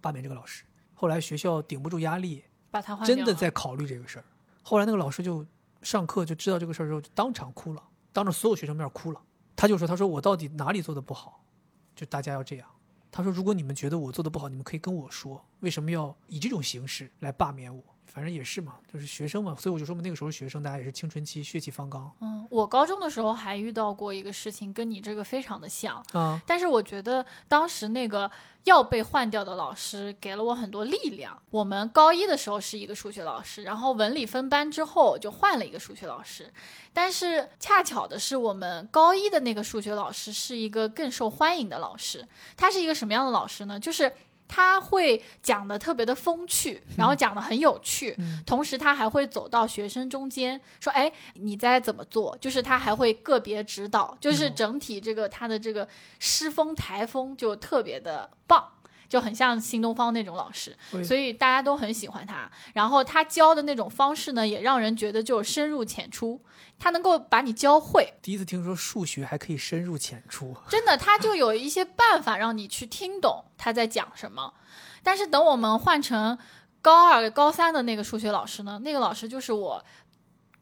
罢免这个老师。后来学校顶不住压力，把他换真的在考虑这个事儿。后来那个老师就上课就知道这个事儿之后，就当场哭了，当着所有学生面哭了。他就说：“他说我到底哪里做的不好？就大家要这样。”他说：“如果你们觉得我做的不好，你们可以跟我说，为什么要以这种形式来罢免我？反正也是嘛，就是学生嘛，所以我就说嘛，那个时候学生大家也是青春期，血气方刚嗯，我高中的时候还遇到过一个事情，跟你这个非常的像，嗯。但是我觉得当时那个要被换掉的老师给了我很多力量。我们高一的时候是一个数学老师，然后文理分班之后就换了一个数学老师，但是恰巧的是，我们高一的那个数学老师是一个更受欢迎的老师。他是一个什么样的老师呢？就是。他会讲的特别的风趣，然后讲的很有趣，嗯同时他还会走到学生中间说：“哎，你在怎么做？”就是他还会个别指导，就是嗯整体这个他的这个诗风台风就特别的棒。就很像新东方那种老师，所以大家都很喜欢他。然后他教的那种方式呢，也让人觉得就深入浅出，他能够把你教会。第一次听说数学还可以深入浅出，真的，他就有一些办法让你去听懂他在讲什么。但是等我们换成高二、高三的那个数学老师呢，那个老师就是我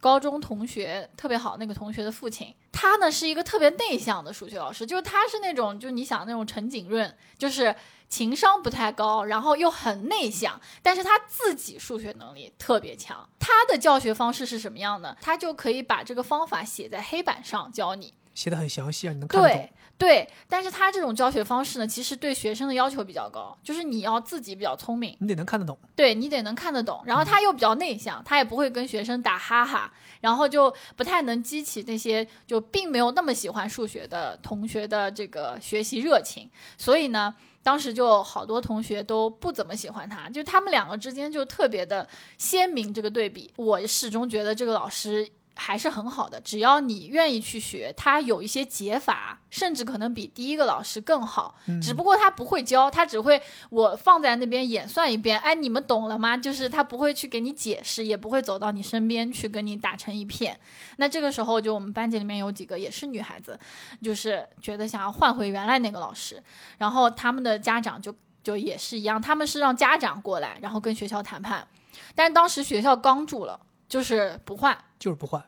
高中同学特别好那个同学的父亲。他呢是一个特别内向的数学老师，就是他是那种，就你想那种陈景润，就是情商不太高，然后又很内向，但是他自己数学能力特别强。他的教学方式是什么样的？他就可以把这个方法写在黑板上教你。写的很详细啊，你能看懂对。对，但是他这种教学方式呢，其实对学生的要求比较高，就是你要自己比较聪明，你得能看得懂。对你得能看得懂，然后他又比较内向，他也不会跟学生打哈哈，然后就不太能激起那些就并没有那么喜欢数学的同学的这个学习热情，所以呢。当时就好多同学都不怎么喜欢他，就他们两个之间就特别的鲜明这个对比。我始终觉得这个老师还是很好的，只要你愿意去学，他有一些解法，甚至可能比第一个老师更好。只不过他不会教，他只会我放在那边演算一遍，哎，你们懂了吗？就是他不会去给你解释，也不会走到你身边去跟你打成一片。那这个时候，就我们班级里面有几个也是女孩子，就是觉得想要换回原来那个老师，然后他们的家长就就也是一样，他们是让家长过来，然后跟学校谈判，但是当时学校刚住了，就是不换。就是不换，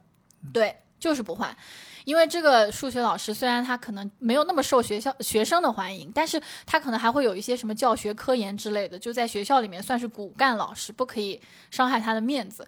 对，就是不换。因为这个数学老师虽然他可能没有那么受学校学生的欢迎，但是他可能还会有一些什么教学科研之类的，就在学校里面算是骨干老师，不可以伤害他的面子。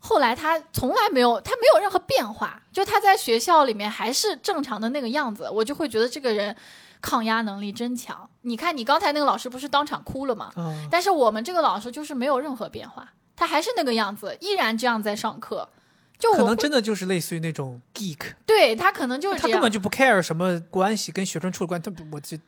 后来他从来没有，他没有任何变化，就他在学校里面还是正常的那个样子，我就会觉得这个人抗压能力真强。你看，你刚才那个老师不是当场哭了吗？嗯，但是我们这个老师就是没有任何变化，他还是那个样子，依然这样在上课。就可能真的就是类似于那种 geek，对他可能就是他根本，就不 care 什么关系跟学生处的关系，他不我这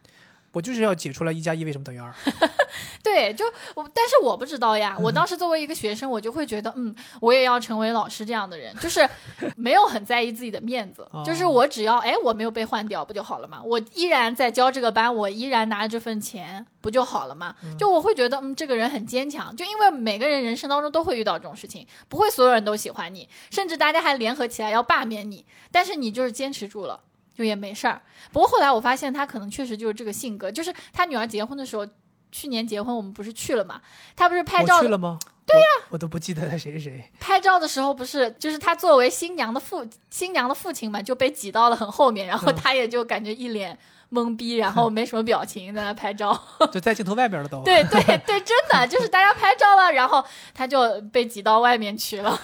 我就是要解出来一加一为什么等于二。对，就我，但是我不知道呀。我当时作为一个学生，我就会觉得，嗯，我也要成为老师这样的人，就是没有很在意自己的面子，就是哦我只要哎我没有被换掉不就好了嘛？我依然在教这个班，我依然拿着这份钱不就好了嘛？就我会觉得，嗯，这个人很坚强，就因为每个人人生当中都会遇到这种事情，不会所有人都喜欢你，甚至大家还联合起来要罢免你，但是你就是坚持住了。就也没事儿，不过后来我发现他可能确实就是这个性格，就是他女儿结婚的时候，去年结婚我们不是去了嘛？他不是拍照去了吗？对呀、我都不记得他谁是谁。拍照的时候不是就是他作为新娘的父新娘的父亲嘛，就被挤到了很后面，然后嗯他也就感觉一脸懵逼，然后没什么表情在那拍照。就在镜头外边了都。对对对，真的就是大家拍照了，然后他就被挤到外面去了。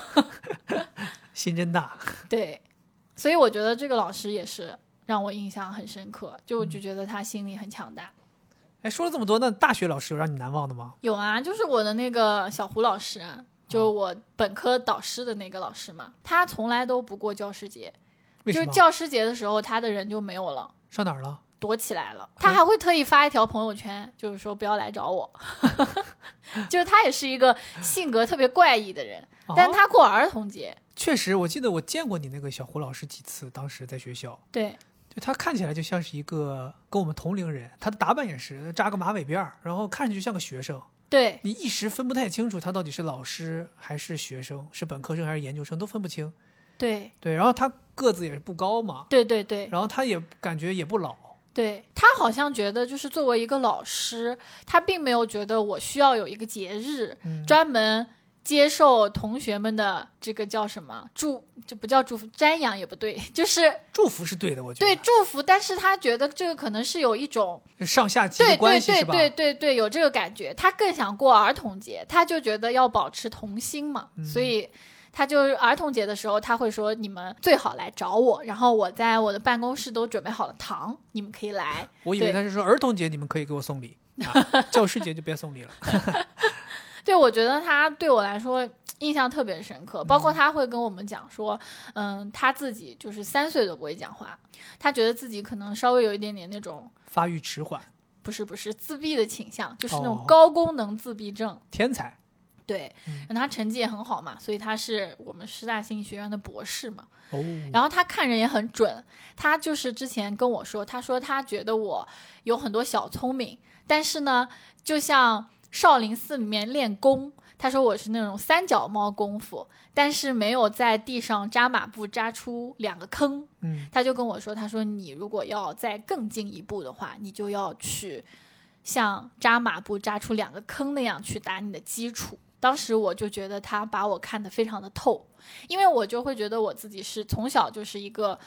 心真大。对，所以我觉得这个老师也是让我印象很深刻，就就觉得他心理很强大。哎，说了这么多，那大学老师有让你难忘的吗？有啊，就是我的那个小胡老师啊，就我本科导师的那个老师嘛，他从来都不过教师节，就是？教师节的时候，他的人就没有了。上哪儿了？躲起来了，他还会特意发一条朋友圈，就是说不要来找我。就是他也是一个性格特别怪异的人，但哦他过儿童节，确实，我记得我见过你那个小胡老师几次，当时在学校，对。就他看起来就像是一个跟我们同龄人，他的打扮也是扎个马尾辫儿，然后看上去就像个学生，对。你一时分不太清楚他到底是老师还是学生，是本科生还是研究生，都分不清。对。对，然后他个子也是不高嘛，对对对。然后他也感觉也不老，对，他好像觉得就是作为一个老师，他并没有觉得我需要有一个节日嗯，专门接受同学们的这个叫什么祝，这不叫祝福，瞻仰也不对，就是祝福是对的，我觉得对。祝福，但是他觉得这个可能是有一种，上下级关系是吧？对对对对，有这个感觉。他更想过儿童节，他就觉得要保持童心嘛，嗯所以他就儿童节的时候，他会说你们最好来找我，然后我在我的办公室都准备好了糖，你们可以来。我以为他是说儿童节你们可以给我送礼，啊、教师节就别送礼了。对，我觉得他对我来说印象特别深刻，包括他会跟我们讲说，嗯，他自己就是三岁都不会讲话，他觉得自己可能稍微有一点点那种发育迟缓，不是不是自闭的倾向，就是那种哦高功能自闭症。天才。对，然后他成绩也很好嘛，所以他是我们师大心理学院的博士嘛。哦，然后他看人也很准，他就是之前跟我说，他说他觉得我有很多小聪明，但是呢，就像少林寺里面练功，他说我是那种三脚猫功夫，但是没有在地上扎马步扎出两个坑。嗯，他就跟我说，他说你如果要再更进一步的话，你就要去像扎马步扎出两个坑那样去打你的基础。当时我就觉得他把我看得非常的透，因为我就会觉得我自己是从小就是一个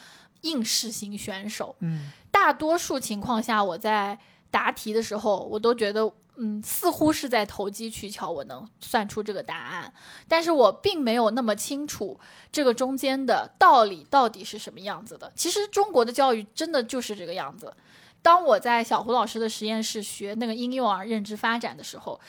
应试型选手，嗯，大多数情况下我在答题的时候，我都觉得。嗯，似乎是在投机取巧，我能算出这个答案，但是我并没有那么清楚这个中间的道理到底是什么样子的。其实中国的教育真的就是这个样子。当我在小胡老师的实验室学那个婴幼儿认知发展的时候，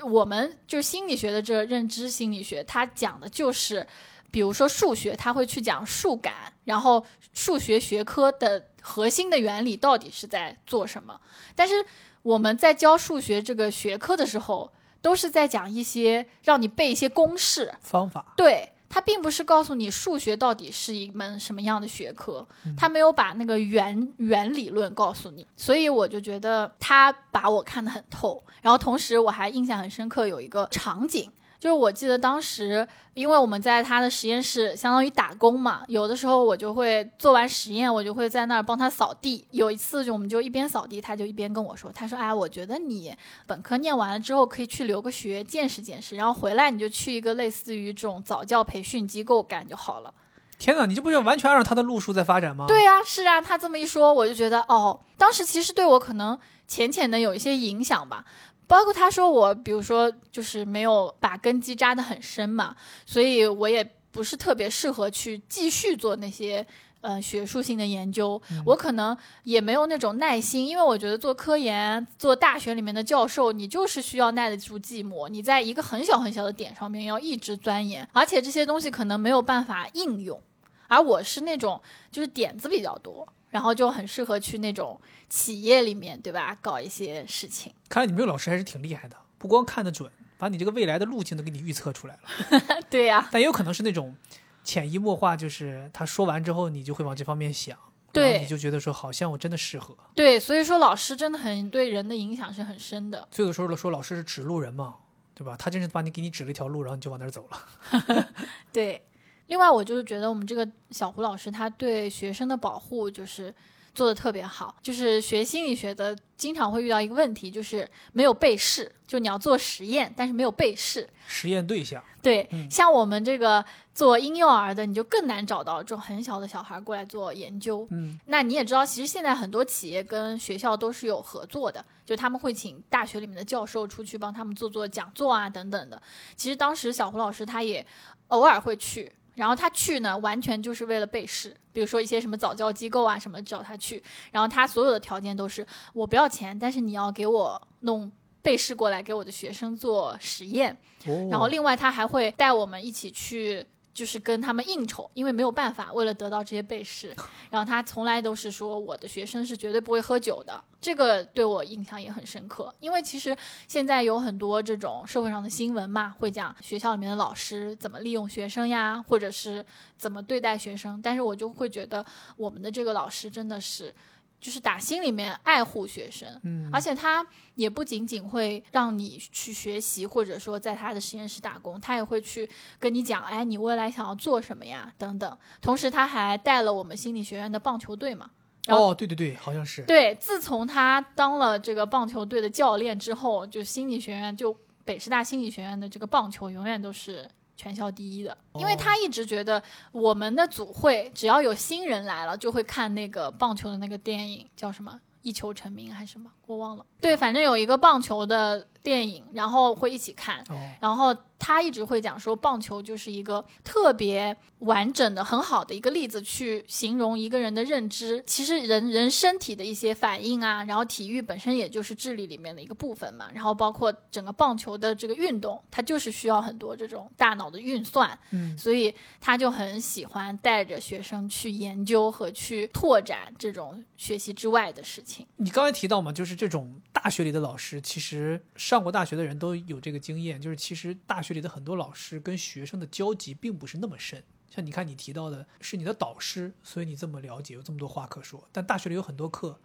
我们就是心理学的这个认知心理学，它讲的就是，比如说数学，它会去讲数感，然后数学学科的核心的原理到底是在做什么。但是我们在教数学这个学科的时候，都是在讲一些让你背一些公式，方法。对，它并不是告诉你数学到底是一门什么样的学科，它没有把那个原原理论告诉你，所以我就觉得他把我看得很透。然后同时我还印象很深刻，有一个场景。就是我记得当时，因为我们在他的实验室相当于打工嘛，有的时候我就会做完实验，我就会在那儿帮他扫地。有一次，就我们就一边扫地，他就一边跟我说：“他说，哎，我觉得你本科念完了之后可以去留个学，见识见识，然后回来你就去一个类似于这种早教培训机构干就好了。”天哪，你这不是完全按照他的路数在发展吗？，对呀、是啊，他这么一说，我就觉得哦，当时其实对我可能浅浅的有一些影响吧。包括他说我，比如说就是没有把根基扎得很深嘛，所以我也不是特别适合去继续做那些呃学术性的研究。我可能也没有那种耐心，因为我觉得做科研、做大学里面的教授，你就是需要耐得住寂寞，你在一个很小很小的点上面要一直钻研，而且这些东西可能没有办法应用。而我是那种就是点子比较多，然后就很适合去那种企业里面，对吧？搞一些事情。看来你们这个老师还是挺厉害的，不光看得准，把你这个未来的路径都给你预测出来了。对呀、但也有可能是那种潜移默化，就是他说完之后，你就会往这方面想，对然后你就觉得说好像我真的适合。对，所以说老师真的很对人的影响是很深的。所以有时候说老师是指路人嘛，对吧？他真是把你给你指了一条路，然后你就往那儿走了。对，另外我就是觉得我们这个小胡老师他对学生的保护就是做的特别好，就是学心理学的经常会遇到一个问题，就是没有被试，就你要做实验，但是没有被试。实验对象，对，嗯像我们这个做婴幼儿的，你就更难找到这种很小的小孩过来做研究。嗯，那你也知道，其实现在很多企业跟学校都是有合作的，就他们会请大学里面的教授出去帮他们做做讲座啊等等的。其实当时小胡老师他也偶尔会去，然后他去呢，完全就是为了背试，比如说一些什么早教机构啊什么找他去，然后他所有的条件都是我不要钱，但是你要给我弄。背试过来给我的学生做实验，哦，然后另外他还会带我们一起去，就是跟他们应酬，因为没有办法，为了得到这些背试，然后他从来都是说我的学生是绝对不会喝酒的，这个对我印象也很深刻。因为其实现在有很多这种社会上的新闻嘛，会讲学校里面的老师怎么利用学生呀，或者是怎么对待学生，但是我就会觉得我们的这个老师真的是。就是打心里面爱护学生，嗯，而且他也不仅仅会让你去学习，或者说在他的实验室打工，他也会去跟你讲，哎，你未来想要做什么呀，等等。同时，他还带了我们心理学院的棒球队嘛。然后哦，对对对，好像是，对，自从他当了这个棒球队的教练之后，就心理学院就北师大心理学院的这个棒球永远都是全校第一的，因为哦。他一直觉得我们的组会只要有新人来了，就会看那个棒球的那个电影，叫什么《一球成名》还是什么，我忘了。对，反正有一个棒球的电影，然后会一起看。哦，然后他一直会讲说，棒球就是一个特别完整的、很好的一个例子，去形容一个人的认知。其实人人身体的一些反应啊，然后体育本身也就是智力里面的一个部分嘛。然后包括整个棒球的这个运动，它就是需要很多这种大脑的运算，嗯，所以他就很喜欢带着学生去研究和去拓展这种学习之外的事情。你刚才提到嘛，就是这种大学里的老师，其实上过大学的人都有这个经验，就是其实大学里的很多老师跟学生的交集并不是那么深。像你看，你提到的是你的导师，所以你这么了解，有这么多话可说。但大学里有很多课，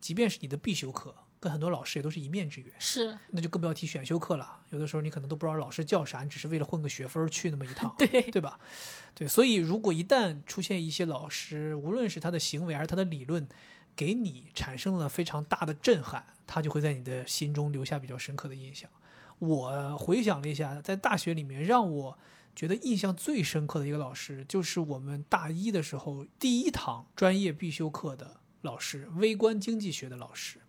即便是你的必修课，跟很多老师也都是一面之缘。是那就更不要提选修课了，有的时候你可能都不知道老师叫啥，你只是为了混个学分去那么一趟。对，对吧？对，所以如果一旦出现一些老师，无论是他的行为还是他的理论，给你产生了非常大的震撼，他就会在你的心中留下比较深刻的印象。我回想了一下，在大学里面让我觉得印象最深刻的一个老师，就是我们大一的时候第一堂专业必修课的老师，微观经济学的老师。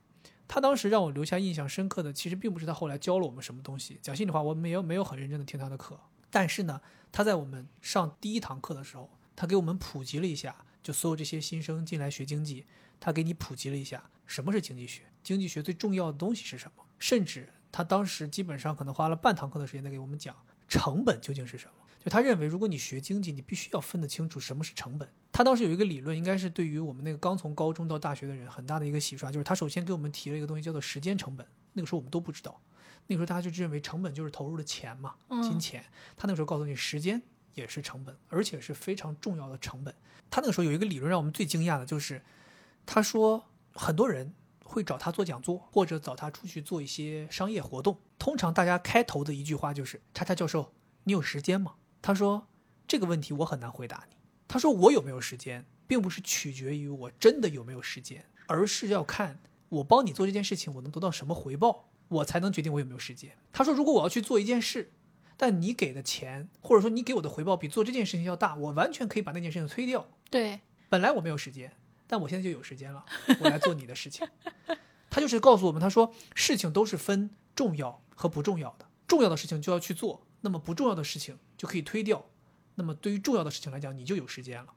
他当时让我留下印象深刻的，其实并不是他后来教了我们什么东西。讲心里话，我没有没有很认真的听他的课，但是呢，他在我们上第一堂课的时候，他给我们普及了一下，就所有这些新生进来学经济，他给你普及了一下什么是经济学，经济学最重要的东西是什么，甚至他当时基本上可能花了半堂课的时间在给我们讲成本究竟是什么。就他认为，如果你学经济，你必须要分得清楚什么是成本。他当时有一个理论，应该是对于我们那个刚从高中到大学的人很大的一个洗刷，就是他首先给我们提了一个东西叫做时间成本。那个时候我们都不知道，那个时候大家就认为成本就是投入的钱嘛，金钱。他那个时候告诉你，时间也是成本，而且是非常重要的成本。他那个时候有一个理论让我们最惊讶的就是，他说很多人会找他做讲座，或者找他出去做一些商业活动。通常大家开头的一句话就是：“叉叉教授，你有时间吗？”他说：“这个问题我很难回答你。”他说：“我有没有时间，并不是取决于我真的有没有时间，而是要看我帮你做这件事情，我能得到什么回报，我才能决定我有没有时间。”他说：“如果我要去做一件事，但你给的钱或者说你给我的回报比做这件事情要大，我完全可以把那件事情推掉。对，本来我没有时间，但我现在就有时间了，我来做你的事情。”他就是告诉我们，他说事情都是分重要和不重要的，重要的事情就要去做，那么不重要的事情就可以推掉。那么对于重要的事情来讲，你就有时间了。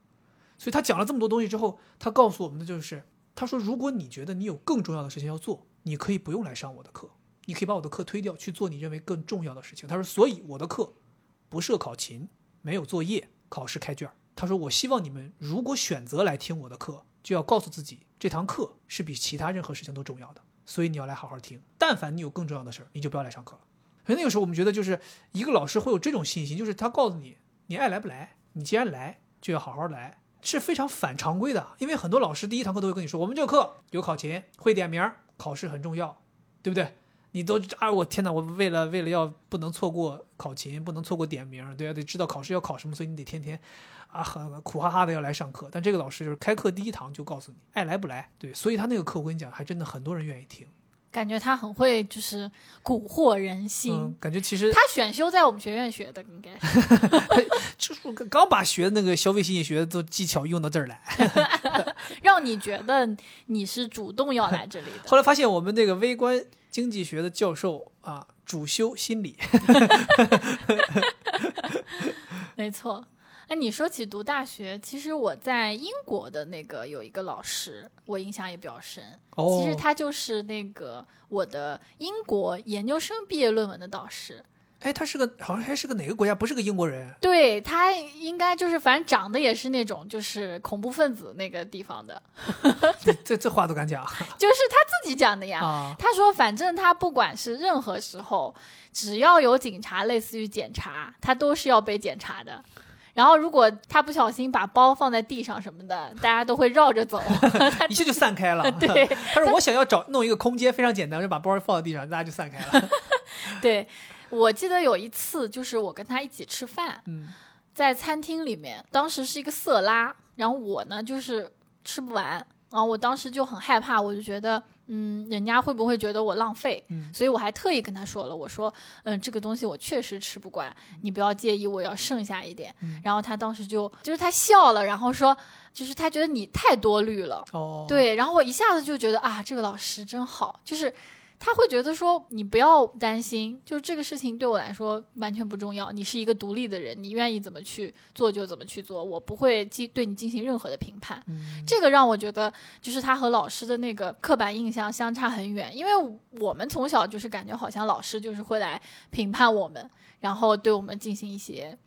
所以他讲了这么多东西之后，他告诉我们的就是，他说如果你觉得你有更重要的事情要做，你可以不用来上我的课，你可以把我的课推掉，去做你认为更重要的事情。他说，所以我的课不设考勤，没有作业，考试开卷。他说，我希望你们如果选择来听我的课，就要告诉自己，这堂课是比其他任何事情都重要的，所以你要来好好听。但凡你有更重要的事儿，你就不要来上课了。所以那个时候，我们觉得就是一个老师会有这种信心，就是他告诉你，你爱来不来，你既然来，就要好好来，是非常反常规的。因为很多老师第一堂课都会跟你说，我们这个课有考勤，会点名，考试很重要，对不对？你都啊，我天哪！我为了为了要不能错过考勤，不能错过点名，对啊，得知道考试要考什么，所以你得天天啊很苦哈哈的要来上课。但这个老师就是开课第一堂就告诉你爱来不来，对，所以他那个课我跟你讲，还真的很多人愿意听。感觉他很会就是蛊惑人心。嗯，感觉其实他选修在我们学院学的，应该是。就是我刚把学的那个消费心理学的技巧用到这儿来，让你觉得你是主动要来这里的。后来发现我们那个微观经济学的教授啊，主修心理，没错。哎，你说起读大学，其实我在英国的那个有一个老师，我印象也比较深。哦，其实他就是那个我的英国研究生毕业论文的导师。哎，他是个好像还是个哪个国家，不是个英国人。对他应该就是，反正长得也是那种就是恐怖分子那个地方的，这这这话都敢讲 就是他自己讲的呀。啊？他说，反正他不管是任何时候，只要有警察类似于检查，他都是要被检查的。然后，如果他不小心把包放在地上什么的，大家都会绕着走。一下就散开了。对他说我想要找弄一个空间，非常简单，就把包放在地上，大家就散开了。对，我记得有一次，就是我跟他一起吃饭，嗯，在餐厅里面，当时是一个色拉，然后我呢就是吃不完，然后我当时就很害怕，我就觉得，嗯，人家会不会觉得我浪费？嗯所以我还特意跟他说了，我说，嗯，这个东西我确实吃不惯，你不要介意，我要剩下一点。嗯然后他当时就就是他笑了，然后说，就是他觉得你太多虑了。哦，，对，然后我一下子就觉得啊，这个老师真好，就是他会觉得说你不要担心，就是这个事情对我来说完全不重要，你是一个独立的人，你愿意怎么去做就怎么去做，我不会进对你进行任何的评判。嗯，这个让我觉得，就是他和老师的那个刻板印象相差很远，因为我们从小就是感觉好像老师就是会来评判我们，然后对我们进行一些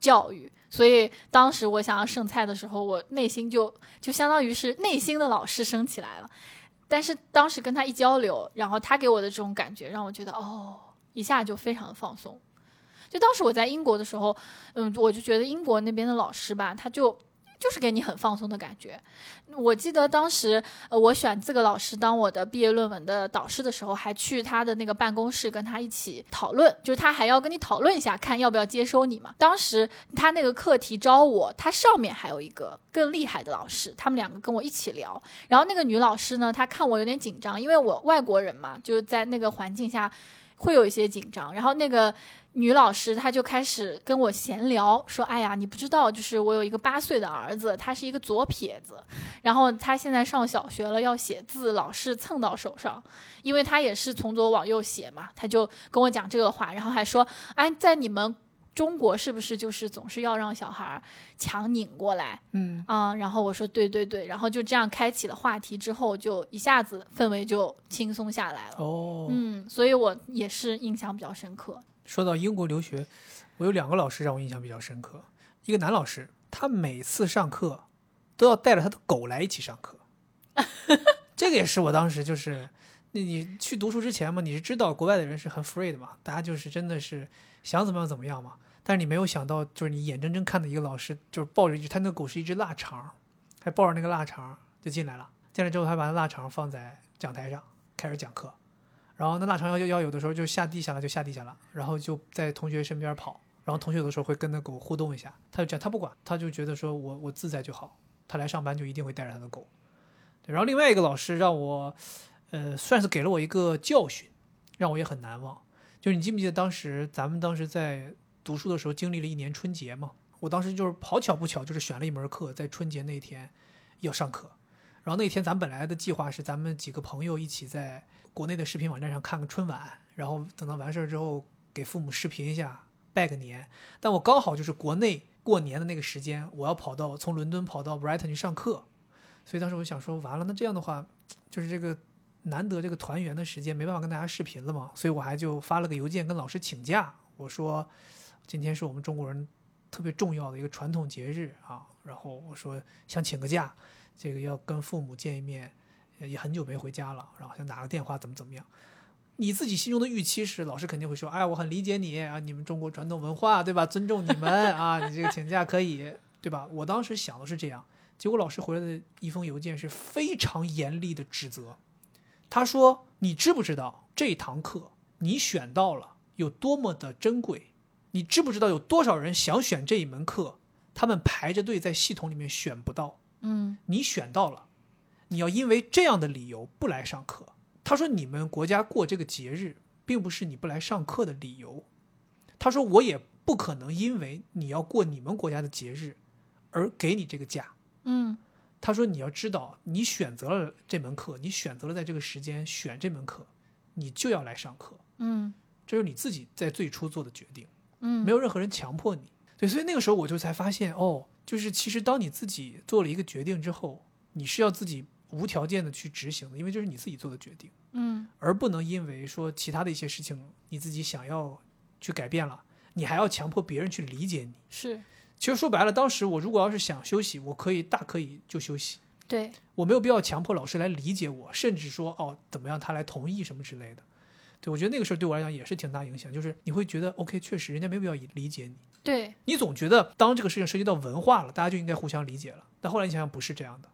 教育。所以当时我想要剩菜的时候，我内心就就相当于是内心的老师升起来了。但是当时跟他一交流，然后他给我的这种感觉，让我觉得哦，一下就非常的放松。就当时我在英国的时候，嗯，我就觉得英国那边的老师吧，他就就是给你很放松的感觉。我记得当时，呃，我选这个老师当我的毕业论文的导师的时候，还去他的那个办公室跟他一起讨论，就是他还要跟你讨论一下，看要不要接收你嘛。当时他那个课题招我，他上面还有一个更厉害的老师，他们两个跟我一起聊。然后那个女老师呢，她看我有点紧张，因为我外国人嘛，就是在那个环境下会有一些紧张。然后那个女老师她就开始跟我闲聊，说：“哎呀，你不知道，就是我有一个八岁的儿子，他是一个左撇子，然后他现在上小学了，要写字老是蹭到手上，因为他也是从左往右写嘛。”他就跟我讲这个话，然后还说：“哎，在你们中国是不是就是总是要让小孩强拧过来？”嗯，啊、然后我说对对对，然后就这样开启了话题之后，就一下子氛围就轻松下来了。哦，嗯，所以我也是印象比较深刻。说到英国留学，我有两个老师让我印象比较深刻。一个男老师，他每次上课都要带着他的狗来一起上课。这个也是我当时就是，那你去读书之前嘛，你是知道国外的人是很 free 的嘛，大家就是真的是想怎么样怎么样嘛。但是你没有想到，就是你眼睁睁看到一个老师，就是抱着一只他那个狗是一只腊肠，还抱着那个腊肠就进来了。进来之后，他把那腊肠放在讲台上开始讲课。然后那腊肠要要有的时候就下地下了，就下地下了，然后就在同学身边跑，然后同学有的时候会跟那狗互动一下，他就这样，他不管，他就觉得说我我自在就好，他来上班就一定会带着他的狗。对然后另外一个老师让我，呃，算是给了我一个教训，让我也很难忘。就是你记不记得当时咱们当时在读书的时候经历了一年春节嘛？我当时就是好巧不巧，就是选了一门课，在春节那天要上课。然后那天咱本来的计划是咱们几个朋友一起在国内的视频网站上看个春晚，然后等到完事儿之后给父母视频一下，拜个年。但我刚好就是国内过年的那个时间，我要跑到从伦敦跑到 Brighton 去上课，所以当时我想说，完了，那这样的话，就是这个难得这个团圆的时间，没办法跟大家视频了嘛，所以我还就发了个邮件跟老师请假，我说今天是我们中国人特别重要的一个传统节日啊，然后我说想请个假，这个要跟父母见一面，也很久没回家了，然后想打个电话怎么怎么样。你自己心中的预期是，老师肯定会说，哎，我很理解你啊，你们中国传统文化，对吧？尊重你们啊，你这个请假可以，对吧？我当时想的是这样，结果老师回来的一封邮件是非常严厉的指责。他说：“你知不知道这堂课你选到了有多么的珍贵？你知不知道有多少人想选这一门课，他们排着队在系统里面选不到？嗯你选到了，你要因为这样的理由不来上课。”他说：“你们国家过这个节日，并不是你不来上课的理由。”他说：“我也不可能因为你要过你们国家的节日，而给你这个假。”嗯他说：“你要知道，你选择了这门课，你选择了在这个时间选这门课，你就要来上课，嗯这是你自己在最初做的决定，嗯，没有任何人强迫你。对，所以那个时候我就才发现，哦，就是其实当你自己做了一个决定之后，你是要自己无条件的去执行的，因为这是你自己做的决定，嗯而不能因为说其他的一些事情你自己想要去改变了，你还要强迫别人去理解你。是其实说白了，当时我如果要是想休息，我可以大可以就休息。”对，我没有必要强迫老师来理解我，甚至说哦怎么样他来同意什么之类的。对我觉得那个事儿对我来讲也是挺大影响，就是你会觉得 OK，确实人家没必要理解你，对，你总觉得当这个事情涉及到文化了，大家就应该互相理解了。但后来你想想不是这样的，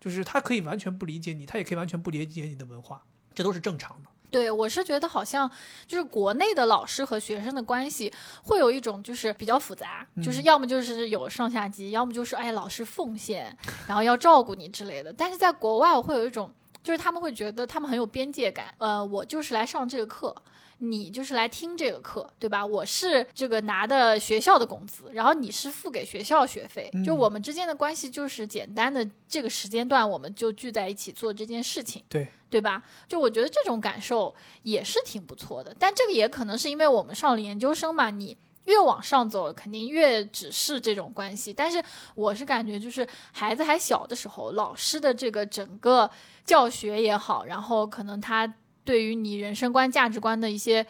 就是他可以完全不理解你，他也可以完全不理解你的文化，这都是正常的。对，我是觉得好像就是国内的老师和学生的关系会有一种就是比较复杂，就是嗯要么就是有上下级，要么就是哎老师奉献，然后要照顾你之类的。但是在国外我会有一种就是他们会觉得他们很有边界感。呃，我就是来上这个课，你就是来听这个课，对吧？我是这个拿的学校的工资，然后你是付给学校学费，就嗯我们之间的关系就是简单的这个时间段，我们就聚在一起做这件事情。对，对吧？就我觉得这种感受也是挺不错的，但这个也可能是因为我们上了研究生嘛，你越往上走，肯定越只是这种关系。但是我是感觉，就是孩子还小的时候，老师的这个整个教学也好，然后可能他对于你人生观、价值观的一些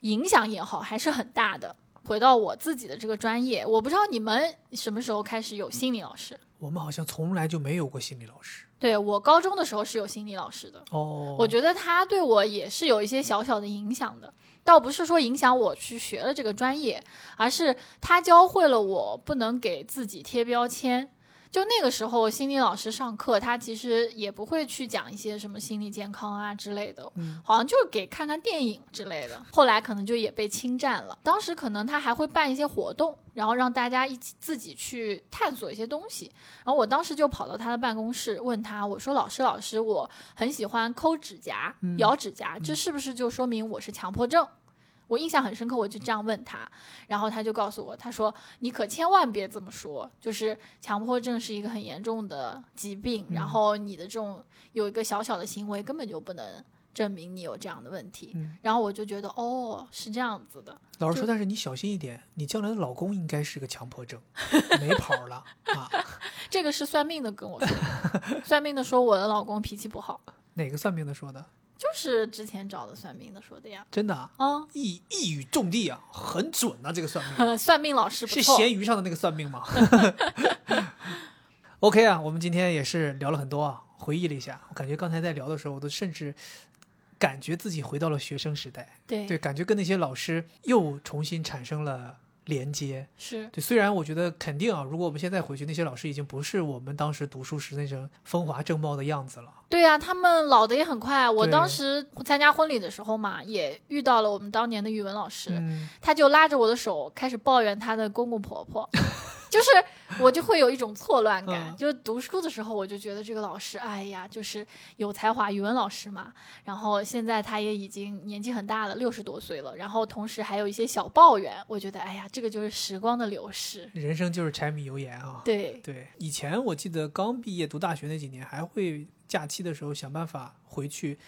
影响也好，还是很大的。回到我自己的这个专业，我不知道你们什么时候开始有心理老师。我们好像从来就没有过心理老师。对我高中的时候是有心理老师的，哦，我觉得他对我也是有一些小小的影响的，倒不是说影响我去学了这个专业，而是他教会了我不能给自己贴标签。就那个时候，心理老师上课，他其实也不会去讲一些什么心理健康啊之类的，嗯好像就是给看看电影之类的。后来可能就也被侵占了。当时可能他还会办一些活动，然后让大家一起自己去探索一些东西。然后我当时就跑到他的办公室问他，我说：“老师，老师，我很喜欢抠指甲、咬指甲，这是不是就说明我是强迫症？”我印象很深刻，我就这样问他，然后他就告诉我，他说：“你可千万别这么说，就是强迫症是一个很严重的疾病，然后你的这种有一个小小的行为根本就不能证明你有这样的问题。嗯然后我就觉得，哦，是这样子的，老师说，但是你小心一点，你将来的老公应该是个强迫症，没跑了啊。这个是算命的跟我说的，算命的说我的老公脾气不好，哪个算命的说的？就是之前找的算命的说的呀。真的啊，啊、一一语中的啊，很准啊，这个算命。算命老师是错，闲鱼上的那个算命吗？OK 啊，我们今天也是聊了很多啊，回忆了一下。我感觉刚才在聊的时候，我都甚至感觉自己回到了学生时代，对对，感觉跟那些老师又重新产生了连接。是对，虽然我觉得肯定啊，如果我们现在回去，那些老师已经不是我们当时读书时那种风华正茂的样子了。对呀、他们老的也很快。我当时参加婚礼的时候嘛，也遇到了我们当年的语文老师，嗯，他就拉着我的手开始抱怨他的公公婆婆，就是我就会有一种错乱感。嗯就是读书的时候，我就觉得这个老师，哎呀，就是有才华，语文老师嘛。然后现在他也已经年纪很大了，六十多岁了，然后同时还有一些小抱怨。我觉得，哎呀，这个就是时光的流逝。人生就是柴米油盐啊。对，对，以前我记得刚毕业读大学那几年，还会假期的时候想办法回去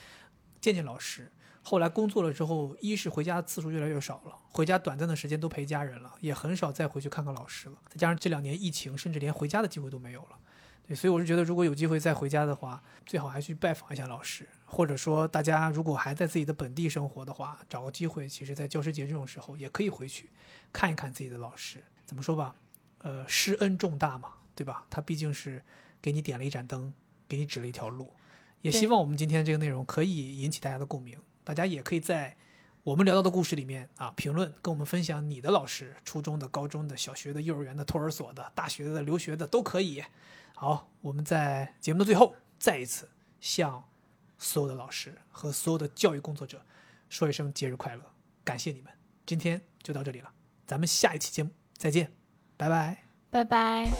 见见老师。后来工作了之后，一是回家次数越来越少了，回家短暂的时间都陪家人了，也很少再回去看看老师了。再加上这两年疫情，甚至连回家的机会都没有了。对，所以我是觉得，如果有机会再回家的话，最好还去拜访一下老师，或者说大家如果还在自己的本地生活的话，找个机会，其实在教师节这种时候也可以回去看一看自己的老师。怎么说吧，呃，师恩重大嘛，对吧？他毕竟是给你点了一盏灯，给你指了一条路。也希望我们今天这个内容可以引起大家的共鸣，大家也可以在我们聊到的故事里面啊评论，跟我们分享你的老师，初中的、高中的、小学的、幼儿园的、托儿所的、大学的、留学的都可以。好，我们在节目的最后再一次向所有的老师和所有的教育工作者说一声节日快乐，感谢你们。今天就到这里了，咱们下一期节目再见，拜拜。拜拜。